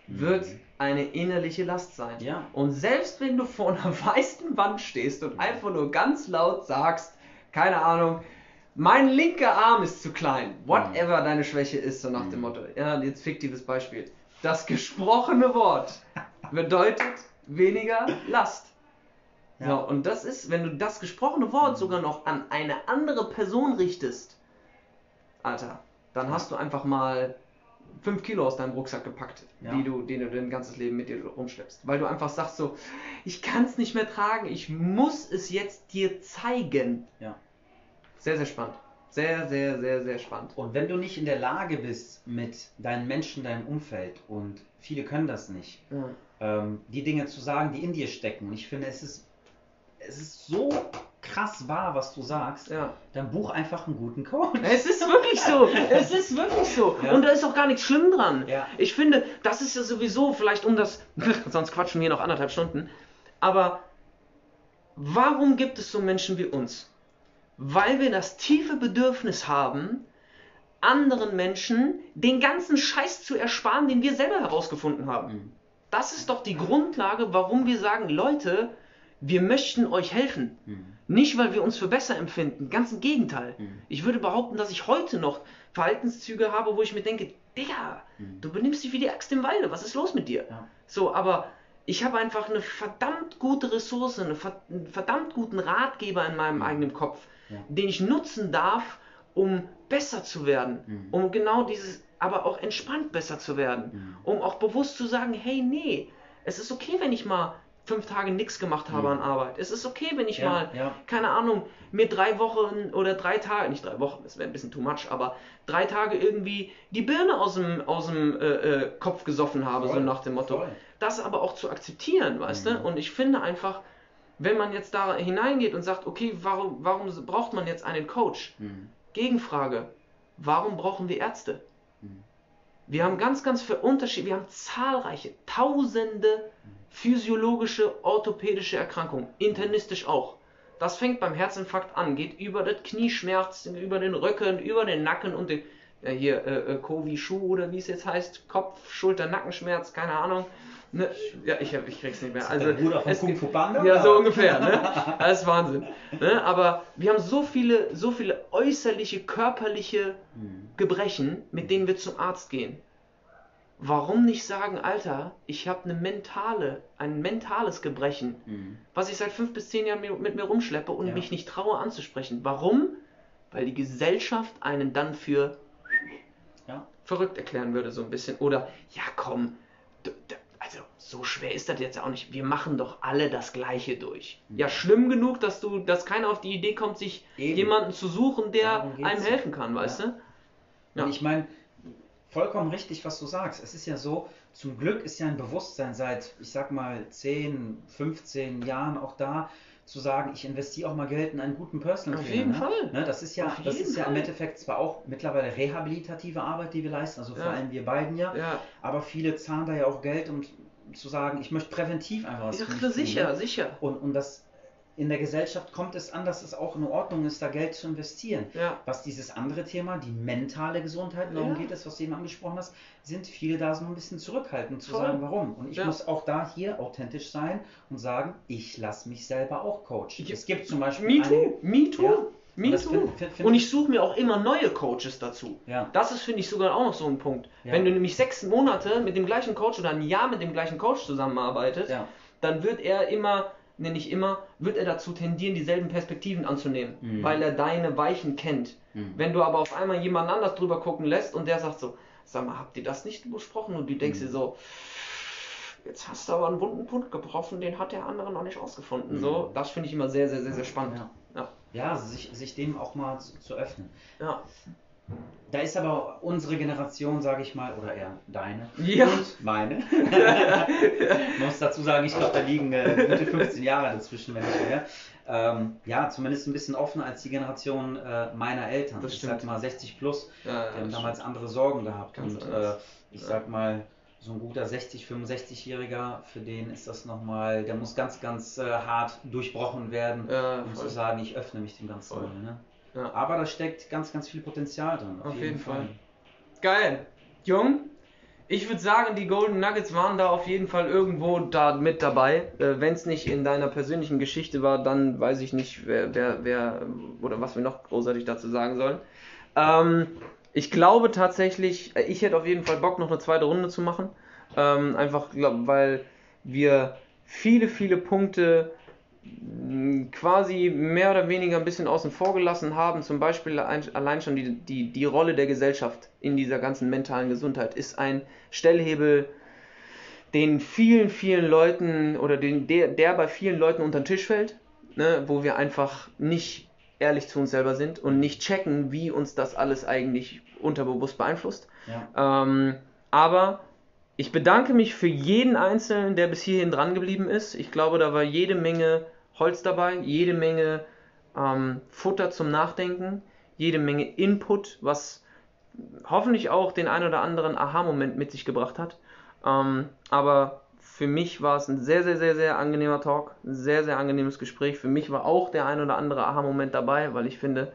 wird Mhm. eine innerliche Last sein. Ja. Und selbst wenn du vor einer <laughs> weißen Wand stehst und einfach nur ganz laut sagst, keine Ahnung, mein linker Arm ist zu klein, whatever deine Schwäche ist, so nach dem Mhm. Motto. Ja, jetzt fiktives Beispiel. Das gesprochene Wort <laughs> bedeutet weniger Last. Ja. So, und das ist, wenn du das gesprochene Wort Mhm. sogar noch an eine andere Person richtest, Alter, dann hast du einfach mal 5 Kilo aus deinem Rucksack gepackt, Ja. die du, den du dein ganzes Leben mit dir rumschleppst. Weil du einfach sagst so, ich kann es nicht mehr tragen, ich muss es jetzt dir zeigen. Ja. Sehr, sehr spannend. Sehr, sehr, sehr, sehr spannend. Und wenn du nicht in der Lage bist, mit deinen Menschen, deinem Umfeld, und viele können das nicht, Ja. Ähm, die Dinge zu sagen, die in dir stecken. Und ich finde, es ist, es ist so krass wahr, was du sagst. ja. Dann buch einfach einen guten Coach. Es ist wirklich so. <laughs> Es ist wirklich so. Ja. Und da ist auch gar nichts schlimm dran. Ja. Ich finde, das ist ja sowieso vielleicht um das. <laughs> Sonst quatschen wir noch anderthalb Stunden. Aber warum gibt es so Menschen wie uns? Weil wir das tiefe Bedürfnis haben, anderen Menschen den ganzen Scheiß zu ersparen, den wir selber herausgefunden haben. Mhm. Das ist doch die Grundlage, warum wir sagen, Leute, wir möchten euch helfen. Mhm. Nicht, weil wir uns für besser empfinden, ganz im Gegenteil. Mhm. Ich würde behaupten, dass ich heute noch Verhaltenszüge habe, wo ich mir denke, Digga, Mhm. du benimmst dich wie die Axt im Walde, was ist los mit dir? Ja. So, aber ich habe einfach eine verdammt gute Ressource, einen verdammt guten Ratgeber in meinem eigenen Kopf, Ja. den ich nutzen darf, um besser zu werden, Mhm. um genau dieses, aber auch entspannt besser zu werden, Mhm. um auch bewusst zu sagen, hey, nee, es ist okay, wenn ich mal fünf Tage nichts gemacht habe Mhm. an Arbeit. Es ist okay, wenn ich Ja, mal, ja. keine Ahnung, mir drei Wochen oder drei Tage, nicht drei Wochen, das wäre ein bisschen too much, aber drei Tage irgendwie die Birne aus dem, aus dem äh, äh, Kopf gesoffen habe, so Voll, nach dem Motto. voll. Das aber auch zu akzeptieren, weißt Mhm. du? Und ich finde einfach, wenn man jetzt da hineingeht und sagt, okay, warum, warum braucht man jetzt einen Coach? Mhm. Gegenfrage, warum brauchen wir Ärzte? Wir haben ganz, ganz Unterschiede, wir haben zahlreiche, tausende physiologische, orthopädische Erkrankungen, internistisch auch. Das fängt beim Herzinfarkt an, geht über das Knieschmerz, über den Rücken, über den Nacken und den, ja hier, äh, äh, Covid-Schuh oder wie es jetzt heißt, Kopf, Schulter, Nackenschmerz, keine Ahnung. Ne? Ja, ich, ich krieg's nicht mehr. Also, der Bruder von Kung Fu Panda, Ja, so ungefähr, ne? <laughs> Das ist Wahnsinn. Ne? Aber wir haben so viele, so viele äußerliche, körperliche Mhm. Gebrechen, mit denen wir zum Arzt gehen. warum nicht sagen, Alter, ich habe eine mentale, ein mentales Gebrechen, Mhm. was ich seit fünf bis zehn Jahren mit, mir rumschleppe und Ja. mich nicht traue anzusprechen. Warum? Weil die Gesellschaft einen dann für. Verrückt erklären würde, so ein bisschen. Oder, ja komm, also so schwer ist das jetzt auch nicht. Wir machen doch alle das Gleiche durch. Mhm. Ja, schlimm genug, dass du, dass keiner auf die Idee kommt, sich Eben. jemanden zu suchen, der einem helfen kann, weißt Ja. du? Ja. Und ich meine, vollkommen richtig, was du sagst. Es ist ja so, zum Glück ist ja ein Bewusstsein seit, ich sag mal, 10, 15 Jahren auch da, zu sagen, ich investiere auch mal Geld in einen guten Personal Auf Trainer. jeden ne? Fall. Ne, das ist ja, Auf das ist ja im Fall. Endeffekt zwar auch mittlerweile rehabilitative Arbeit, die wir leisten, also vor Ja. allem wir beiden ja, Ja, aber viele zahlen da ja auch Geld, um zu sagen, ich möchte präventiv einfach was ja sicher, ne? sicher. Und, und das in der Gesellschaft kommt es an, dass es auch in Ordnung ist, da Geld zu investieren. Ja. Was dieses andere Thema, die mentale Gesundheit, darum Ja. geht es, was du eben angesprochen hast, sind viele da so ein bisschen zurückhaltend zu Voll. sagen, warum. Und ich Ja. muss auch da hier authentisch sein und sagen, ich lasse mich selber auch coachen. Es gibt zum Beispiel Me too, me too, me Und find- find- find und ich- ich suche mir auch immer neue Coaches dazu. Ja. Das ist, finde ich, sogar auch noch so ein Punkt. Ja. Wenn du nämlich sechs Monate mit dem gleichen Coach oder ein Jahr mit dem gleichen Coach zusammenarbeitest, Ja. dann wird er immer, ne nicht immer, wird er dazu tendieren, dieselben Perspektiven anzunehmen, Mhm. weil er deine Weichen kennt. Mhm. Wenn du aber auf einmal jemand anders drüber gucken lässt und der sagt so, sag mal, habt ihr das nicht besprochen? Und du denkst Mhm. dir so, jetzt hast du aber einen wunden Punkt gebrochen, den hat der andere noch nicht rausgefunden. Mhm. So, das finde ich immer sehr, sehr, sehr, sehr spannend. Ja. Ja. Ja, sich, sich dem auch mal zu, zu öffnen. Ja. Da ist aber unsere Generation, sage ich mal, oder eher deine Ja. und meine. Man <laughs> muss dazu sagen, ich glaube, da liegen äh, gute 15 Jahre dazwischen, wenn nicht mehr. Ähm, ja, zumindest ein bisschen offener als die Generation äh, meiner Eltern. Das ich stimmt. sag mal 60 plus, Ja, die haben damals andere Sorgen gehabt. Ganz und äh, ich Ja. sag mal, so ein guter 60, 65-Jähriger, für den ist das nochmal, der muss ganz, ganz äh, hart durchbrochen werden, Ja, um voll. zu sagen, ich öffne mich dem Ganzen Voll. mal. Ne? Ja. Aber da steckt ganz, ganz viel Potenzial drin. Auf jeden Fall. Geil. Jung, ich würde sagen, die Golden Nuggets waren da auf jeden Fall irgendwo da mit dabei. Äh, Wenn es nicht in deiner persönlichen Geschichte war, dann weiß ich nicht, wer, wer, wer oder was wir noch großartig dazu sagen sollen. Ähm, ich glaube tatsächlich, äh, ich hätte auf jeden Fall Bock, noch eine zweite Runde zu machen. Ähm, einfach, glaub, weil wir viele, viele Punkte quasi mehr oder weniger ein bisschen außen vor gelassen haben. Zum Beispiel ein, allein schon die, die, die Rolle der Gesellschaft in dieser ganzen mentalen Gesundheit ist ein Stellhebel, den vielen, vielen Leuten oder den, der, der bei vielen Leuten unter den Tisch fällt, ne, wo wir einfach nicht ehrlich zu uns selber sind und nicht checken, wie uns das alles eigentlich unterbewusst beeinflusst. Ja. Ähm, aber ich bedanke mich für jeden Einzelnen, der bis hierhin dran geblieben ist. Ich glaube, da war jede Menge Holz dabei, jede Menge ähm, Futter zum Nachdenken, jede Menge Input, was hoffentlich auch den ein oder anderen Aha-Moment mit sich gebracht hat. Ähm, aber für mich war es ein sehr, sehr, sehr, sehr angenehmer Talk, ein sehr, sehr angenehmes Gespräch. Für mich war auch der ein oder andere Aha-Moment dabei, weil ich finde,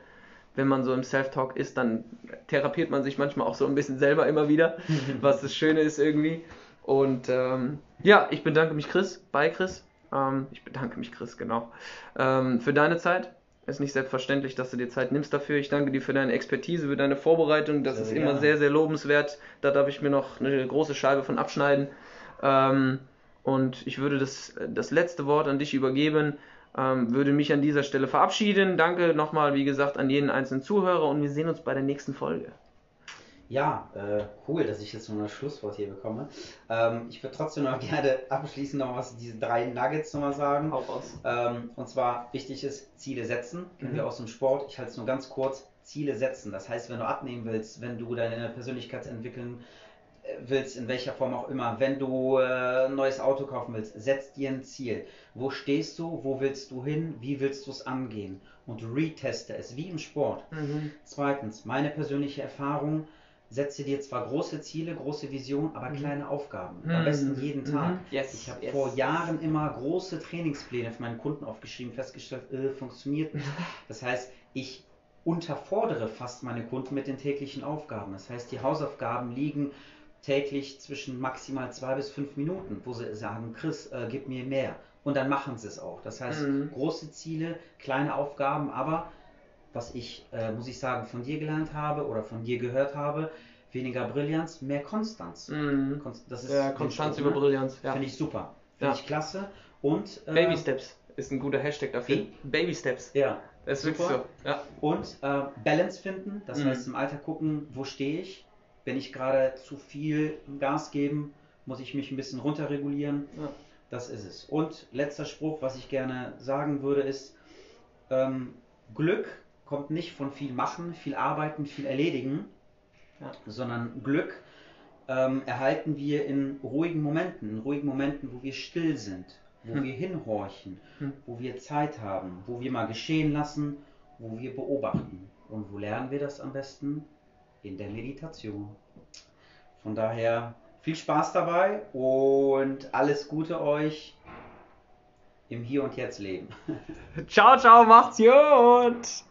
wenn man so im Self-Talk ist, dann therapiert man sich manchmal auch so ein bisschen selber immer wieder, <laughs> was das Schöne ist irgendwie. Und ähm, ja, ich bedanke mich Chris, bei Chris. Ähm, ich bedanke mich Chris, genau, ähm, für deine Zeit. Ist nicht selbstverständlich, dass du dir Zeit nimmst dafür. Ich danke dir für deine Expertise, für deine Vorbereitung. Das Sehr ist immer sehr, sehr lobenswert. Da darf ich mir noch eine große Scheibe von abschneiden. Ähm, und ich würde das, das letzte Wort an dich übergeben, ähm, würde mich an dieser Stelle verabschieden. Danke nochmal, wie gesagt, an jeden einzelnen Zuhörer und wir sehen uns bei der nächsten Folge. Ja, äh, cool, dass ich jetzt noch ein Schlusswort hier bekomme. Ähm, ich würde trotzdem noch <laughs> gerne abschließend noch was diese drei Nuggets nochmal sagen. Hau raus. Ähm, und zwar wichtig ist Ziele setzen. Kennen Mhm. wir aus dem Sport. Ich halte es nur ganz kurz. Ziele setzen. Das heißt, wenn du abnehmen willst, wenn du deine Persönlichkeit entwickeln äh, willst, in welcher Form auch immer, wenn du äh, ein neues Auto kaufen willst, setz dir ein Ziel. Wo stehst du? Wo willst du hin? Wie willst du es angehen? Und reteste es, wie im Sport. Mhm. Zweitens, meine persönliche Erfahrung, setze dir zwar große Ziele, große Visionen, aber Mhm. kleine Aufgaben. Mhm. Am besten jeden Mhm. Tag. Yes, Ich habe yes. vor Jahren immer große Trainingspläne für meinen Kunden aufgeschrieben, festgestellt, äh, funktioniert nicht. <laughs> Das heißt, ich unterfordere fast meine Kunden mit den täglichen Aufgaben. Das heißt, die Hausaufgaben liegen täglich zwischen maximal zwei bis fünf Minuten, wo sie sagen, Chris, äh, gib mir mehr. Und dann machen sie es auch. Das heißt, Mhm. große Ziele, kleine Aufgaben, aber was ich, äh, muss ich sagen, von dir gelernt habe oder von dir gehört habe, weniger Brillanz, mehr Konstanz. Mhm. Konst- Das ist Ja, Konstanz über ne? Brillanz. Ja. Finde ich super. Finde Ja. ich klasse. Und, äh, Baby Steps ist ein guter Hashtag dafür. Wie? Baby Steps. Ja. Das ist wirklich Super. so. Ja. Und äh, Balance finden, das Mhm. heißt im Alter gucken, wo stehe ich. Wenn ich gerade zu viel Gas geben, muss ich mich ein bisschen runterregulieren. Ja. Das ist es. Und letzter Spruch, was ich gerne sagen würde, ist, ähm, Glück kommt nicht von viel machen, viel arbeiten, viel erledigen, Ja. sondern Glück ähm, erhalten wir in ruhigen Momenten, in ruhigen Momenten, wo wir still sind, wo Hm. wir hinhorchen, Hm. wo wir Zeit haben, wo wir mal geschehen lassen, wo wir beobachten. Und wo lernen wir das am besten? In der Meditation. Von daher viel Spaß dabei und alles Gute euch im Hier und Jetzt leben. Ciao, ciao, macht's gut!